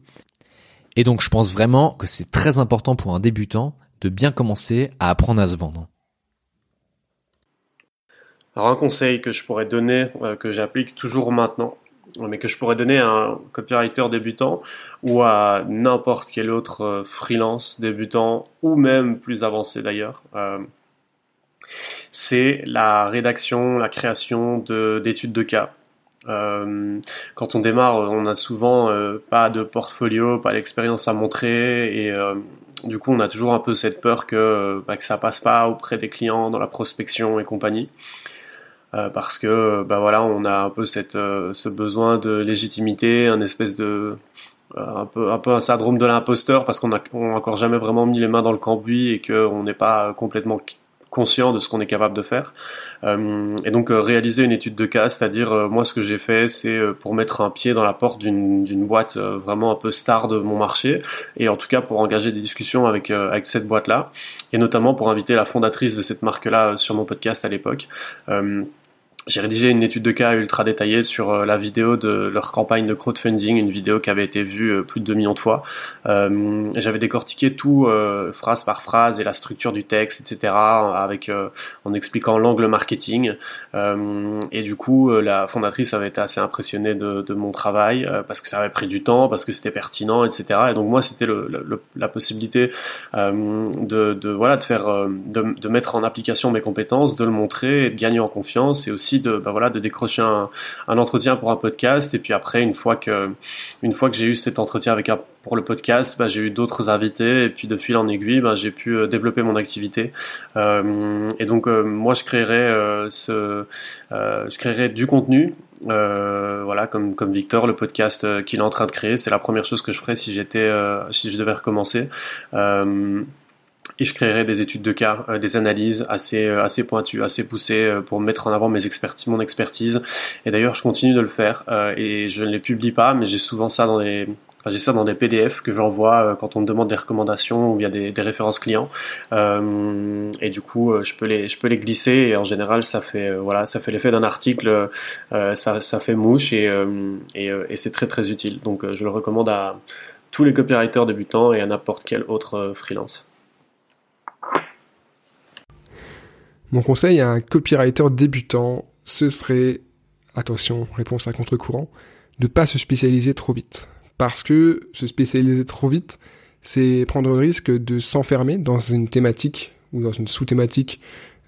Et donc je pense vraiment que c'est très important pour un débutant de bien commencer à apprendre à se vendre. Alors un conseil que je pourrais donner, euh, que j'applique toujours maintenant, mais que je pourrais donner à un copywriter débutant ou à n'importe quel autre euh, freelance débutant ou même plus avancé d'ailleurs, euh, c'est la rédaction, la création d'études de, cas. Euh, quand on démarre, on n'a souvent euh, pas de portfolio, pas d'expérience à montrer, et euh, du coup, on a toujours un peu cette peur que bah, que ça passe pas auprès des clients dans la prospection et compagnie, parce que bah voilà, on a un peu ce besoin de légitimité, un espèce de un peu un peu un syndrome de l'imposteur parce qu'on a, encore jamais vraiment mis les mains dans le cambouis et qu'on n'est pas complètement conscient de ce qu'on est capable de faire. Euh, et donc euh, réaliser une étude de cas, c'est-à-dire euh, moi ce que j'ai fait, c'est pour mettre un pied dans la porte d'une boîte vraiment un peu star de mon marché, et en tout cas pour engager des discussions avec avec cette boîte-là, et notamment pour inviter la fondatrice de cette marque-là sur mon podcast à l'époque. J'ai rédigé une étude de cas ultra détaillée sur euh, la vidéo de leur campagne de crowdfunding, une vidéo qui avait été vue euh, plus de 2 millions de fois. Euh, J'avais décortiqué tout phrase par phrase et la structure du texte, etc. avec en expliquant l'angle marketing. et du coup, la fondatrice avait été assez impressionnée de, mon travail parce que ça avait pris du temps, parce que c'était pertinent, etc. Et donc moi, c'était la possibilité de, de, voilà de faire de, de mettre en application mes compétences, de le montrer et de gagner en confiance et aussi de, bah de décrocher un, entretien pour un podcast. Et puis après, une fois que, une fois que j'ai eu cet entretien avec pour le podcast, bah, j'ai eu d'autres invités. Et puis de fil en aiguille, bah, j'ai pu euh, développer mon activité. Euh, et donc, euh, moi, je créerais ce, je du contenu. voilà, comme comme Victor, le podcast qu'il est en train de créer, c'est la première chose que je ferais si j'étais, si je devais recommencer et je créerai des études de cas, euh, des analyses assez euh, assez pointues, assez poussées euh, pour mettre en avant mes expertises, mon expertise. Et d'ailleurs, je continue de le faire et je ne les publie pas, mais j'ai souvent ça dans les j'ai ça dans des PDF que j'envoie quand on me demande des recommandations ou bien des, des références clients. et du coup, je peux les, je peux les glisser et en général, ça fait, voilà, ça fait l'effet d'un article. ça, ça fait mouche et, et, et c'est très très utile. Donc, je le recommande à tous les copywriters débutants et à n'importe quel autre freelance. Mon conseil à un copywriter débutant, ce serait, attention, réponse à contre-courant, de pas se spécialiser trop vite. Parce que se spécialiser trop vite, c'est prendre le risque de s'enfermer dans une thématique ou dans une sous-thématique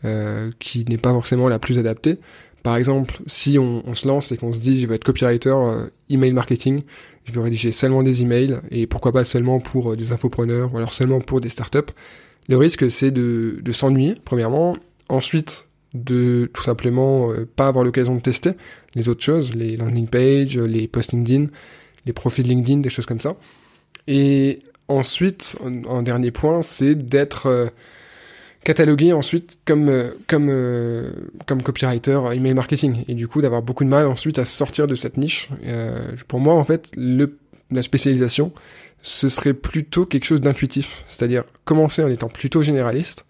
euh, qui n'est pas forcément la plus adaptée. Par exemple, si on, se lance et qu'on se dit je vais être copywriter euh, email marketing, je veux rédiger seulement des emails et pourquoi pas seulement pour euh, des infopreneurs ou alors seulement pour des startups, le risque c'est de, s'ennuyer premièrement Ensuite, de tout simplement euh, pas avoir l'occasion de tester les autres choses, les landing pages, les posts LinkedIn, les profils LinkedIn, des choses comme ça. Et ensuite, un, dernier point, c'est d'être euh, catalogué ensuite comme euh, comme comme copywriter email marketing et du coup d'avoir beaucoup de mal ensuite à sortir de cette niche. pour moi, en fait, la spécialisation, ce serait plutôt quelque chose d'intuitif, c'est-à-dire commencer en étant plutôt généraliste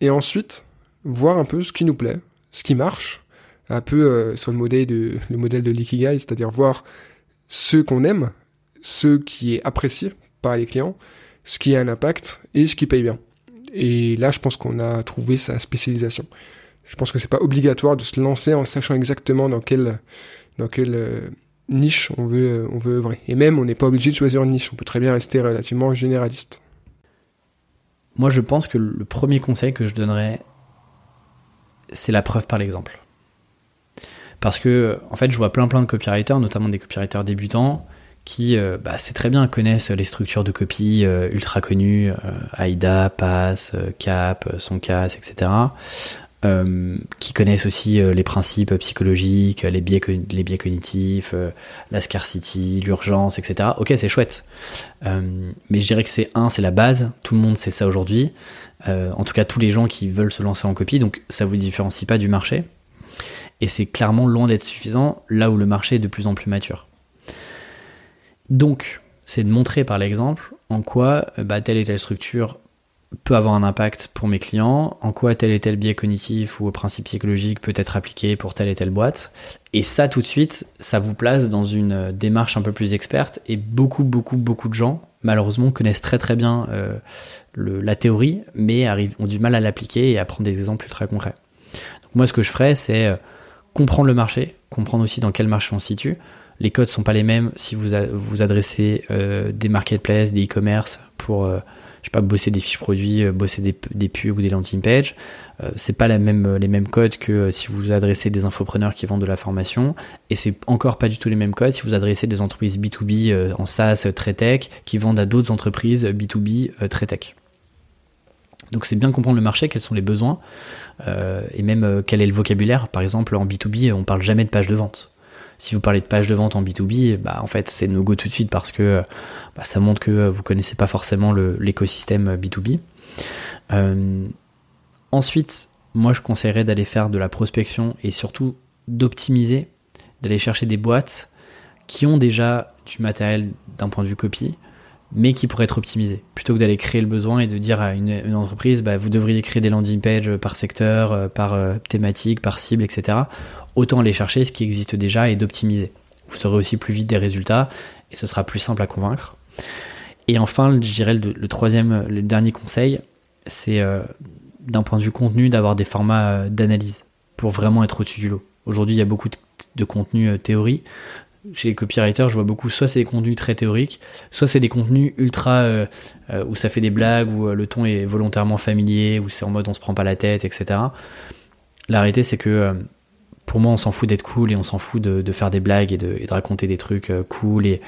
et ensuite voir un peu ce qui nous plaît, ce qui marche, un peu euh, sur le modèle de le modèle de l'ikigai, c'est-à-dire voir ce qu'on aime, ce qui est apprécié par les clients, ce qui a un impact et ce qui paye bien. Et là, je pense qu'on a trouvé sa spécialisation. Je pense que c'est pas obligatoire de se lancer en sachant exactement dans quelle dans quelle euh, niche on veut on veut œuvrer. Et même, on n'est pas obligé de choisir une niche. On peut très bien rester relativement généraliste. Moi, je pense que le premier conseil que je donnerais c'est la preuve par l'exemple. Parce que, en fait, je vois plein plein de copywriters, notamment des copywriters débutants, qui, euh, bah, c'est très bien, connaissent les structures de copie euh, ultra connues, euh, AIDA, PASS, CAP, Soncas, etc. qui connaissent aussi les principes psychologiques, les biais, les biais cognitifs, la scarcity, l'urgence, etc. Ok, c'est chouette. mais je dirais que c'est un, c'est la base. Tout le monde sait ça aujourd'hui. Euh, en tout cas tous les gens qui veulent se lancer en copie, donc ça vous différencie pas du marché. Et c'est clairement loin d'être suffisant là où le marché est de plus en plus mature. Donc, c'est de montrer par l'exemple en quoi euh, bah, telle et telle structure peut avoir un impact pour mes clients, en quoi tel et tel biais cognitif ou principe psychologique peut être appliqué pour telle et telle boîte. Et ça, tout de suite, ça vous place dans une euh, démarche un peu plus experte. Et beaucoup, beaucoup, beaucoup de gens, malheureusement, connaissent très très bien la théorie, mais ont du mal à l'appliquer et à prendre des exemples ultra concrets. Donc moi, ce que je ferais, c'est euh, comprendre le marché, comprendre aussi dans quel marché on se situe. Les codes sont pas les mêmes si vous vous adressez euh, des marketplaces, des e-commerce pour euh, je sais pas bosser des fiches produits, bosser des, pubs ou des landing pages. c'est pas même, les mêmes codes que si vous adressez des infopreneurs qui vendent de la formation. Et c'est encore pas du tout les mêmes codes si vous adressez des entreprises B2B en SaaS très tech qui vendent à d'autres entreprises B2B très tech. Donc c'est bien comprendre le marché, quels sont les besoins, euh, et même euh, quel est le vocabulaire. Par exemple, en B2B, on parle jamais de page de vente. Si vous parlez de page de vente en B2B, bah, en fait, c'est no go tout de suite parce que bah, ça montre que vous connaissez pas forcément l'écosystème B2B. Euh, ensuite, moi, je conseillerais d'aller faire de la prospection et surtout d'optimiser, d'aller chercher des boîtes qui ont déjà du matériel d'un point de vue copie, mais qui pourrait être optimisé. Plutôt que d'aller créer le besoin et de dire à une, entreprise, bah, vous devriez créer des landing pages par secteur, euh, par euh, thématique, par cible, etc. Autant aller chercher ce qui existe déjà et d'optimiser. Vous saurez aussi plus vite des résultats et ce sera plus simple à convaincre. Et enfin, je dirais le, troisième, le dernier conseil, c'est euh, d'un point de vue contenu d'avoir des formats d'analyse pour vraiment être au-dessus du lot. Aujourd'hui, il y a beaucoup de, contenu théorie chez les copywriters, je vois beaucoup, soit c'est des contenus très théoriques, soit c'est des contenus ultra euh, euh, où ça fait des blagues, où euh, le ton est volontairement familier, où c'est en mode on se prend pas la tête, etc. La réalité, c'est que pour moi, on s'en fout d'être cool et on s'en fout de, faire des blagues et de, raconter des trucs cool et,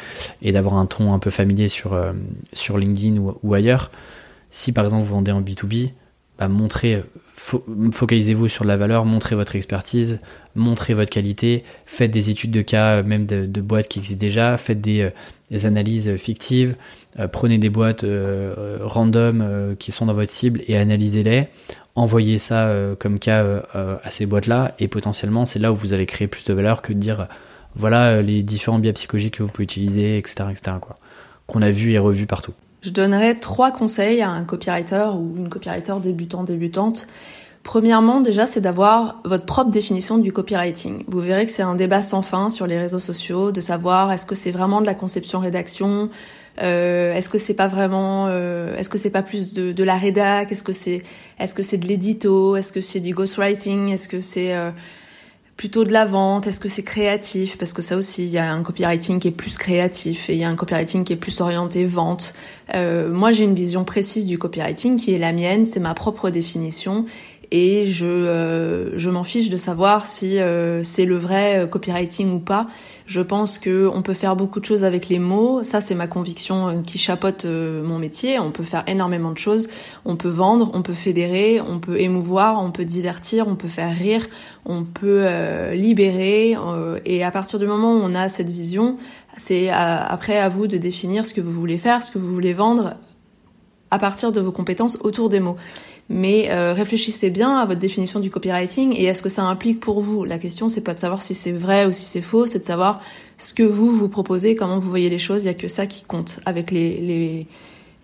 d'avoir un ton un peu familier sur, sur LinkedIn ou, ailleurs. Si par exemple vous vendez en B2B, bah, montrez, focalisez-vous sur la valeur, montrez votre expertise, montrez votre qualité, faites des études de cas, même de, boîtes qui existent déjà, faites des, euh, analyses fictives, euh, prenez des boîtes euh, random qui sont dans votre cible et analysez-les, envoyez ça comme cas à ces boîtes-là et potentiellement c'est là où vous allez créer plus de valeur que de dire voilà les différents biais psychologiques que vous pouvez utiliser, etc. etc. quoi. qu'on a vu et revu partout Je donnerais trois conseils à un copywriter ou une copywriter débutant, débutante. Premièrement, déjà, c'est d'avoir votre propre définition du copywriting. Vous verrez que c'est un débat sans fin sur les réseaux sociaux, de savoir est-ce que c'est vraiment de la conception-rédaction, euh, est-ce que c'est pas vraiment, euh, est-ce que c'est pas plus de, de la rédac, est-ce que c'est, est-ce que c'est de l'édito, est-ce que c'est du ghostwriting, est-ce que c'est euh, plutôt de la vente Est-ce que c'est créatif Parce que ça aussi, il y a un copywriting qui est plus créatif et il y a un copywriting qui est plus orienté vente. Euh, moi, j'ai une vision précise du copywriting qui est la mienne, c'est ma propre définition et je, euh, je m'en fiche de savoir si euh, c'est le vrai copywriting ou pas. Je pense que on peut faire beaucoup de choses avec les mots. Ça, c'est ma conviction euh, qui chapeaute mon métier. On peut faire énormément de choses. On peut vendre, on peut fédérer, on peut émouvoir, on peut divertir, on peut faire rire, on peut libérer. et à partir du moment où on a cette vision, c'est après à vous de définir ce que vous voulez faire, ce que vous voulez vendre à partir de vos compétences autour des mots mais euh, réfléchissez bien à votre définition du copywriting et à ce que ça implique pour vous. La question, c'est pas de savoir si c'est vrai ou si c'est faux, c'est de savoir ce que vous vous proposez, comment vous voyez les choses. Il y a que ça qui compte avec les, les,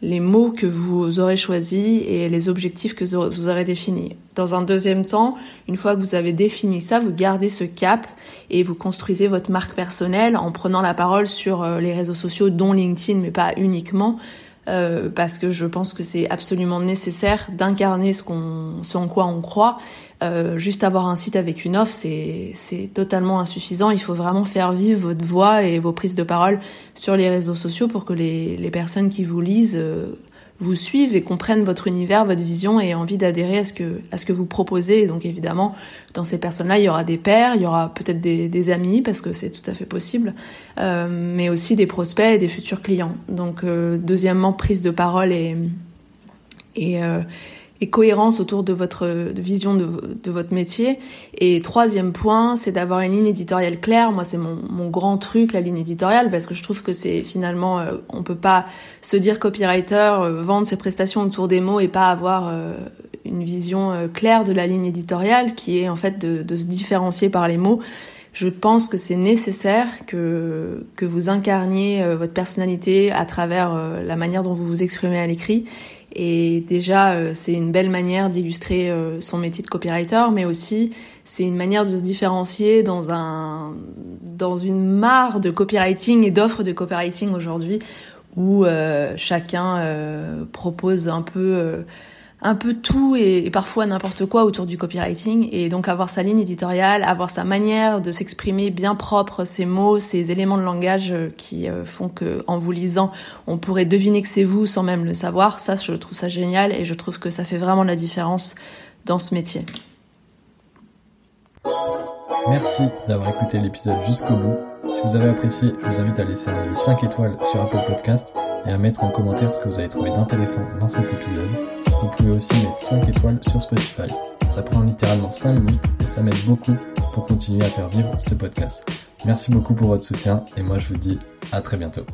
les mots que vous aurez choisis et les objectifs que vous aurez définis. Dans un deuxième temps, une fois que vous avez défini ça, vous gardez ce cap et vous construisez votre marque personnelle en prenant la parole sur euh, les réseaux sociaux, dont LinkedIn, mais pas uniquement, euh, parce que je pense que c'est absolument nécessaire d'incarner ce, qu'on, ce en quoi on croit. Euh, juste avoir un site avec une offre, c'est, c'est totalement insuffisant. Il faut vraiment faire vivre votre voix et vos prises de parole sur les réseaux sociaux pour que les, les personnes qui vous lisent euh, vous suivent et comprennent votre univers, votre vision et envie d'adhérer à ce que à ce que vous proposez. Donc évidemment, dans ces personnes-là, il y aura des pairs, il y aura peut-être des, des, amis parce que c'est tout à fait possible, euh, mais aussi des prospects et des futurs clients. Donc euh, deuxièmement, prise de parole et et euh, et cohérence autour de votre vision de, votre métier. Et troisième point, c'est d'avoir une ligne éditoriale claire. Moi, c'est mon, mon, grand truc, la ligne éditoriale, parce que je trouve que c'est finalement, euh, on peut pas se dire copywriter, euh, vendre ses prestations autour des mots et pas avoir euh, une vision euh, claire de la ligne éditoriale, qui est en fait de, de se différencier par les mots. Je pense que c'est nécessaire que, que vous incarniez votre personnalité à travers la manière dont vous vous exprimez à l'écrit et déjà, euh, c'est une belle manière d'illustrer euh, son métier de copywriter, mais aussi c'est une manière de se différencier dans un dans une mare de copywriting et d'offres de copywriting aujourd'hui où euh, chacun propose un peu un peu tout et, parfois n'importe quoi autour du copywriting et donc avoir sa ligne éditoriale, avoir sa manière de s'exprimer bien propre, ses mots, ses éléments de langage euh, qui euh, font que en vous lisant, on pourrait deviner que c'est vous sans même le savoir. Ça, je trouve ça génial et je trouve que ça fait vraiment la différence dans ce métier. Merci d'avoir écouté l'épisode jusqu'au bout. Si vous avez apprécié, je vous invite à laisser un avis 5 étoiles sur Apple Podcast et à mettre en commentaire ce que vous avez trouvé d'intéressant dans cet épisode. Vous pouvez aussi mettre 5 étoiles sur Spotify. Ça prend littéralement 5 minutes et ça m'aide beaucoup pour continuer à faire vivre ce podcast. Merci beaucoup pour votre soutien et moi je vous dis à très bientôt.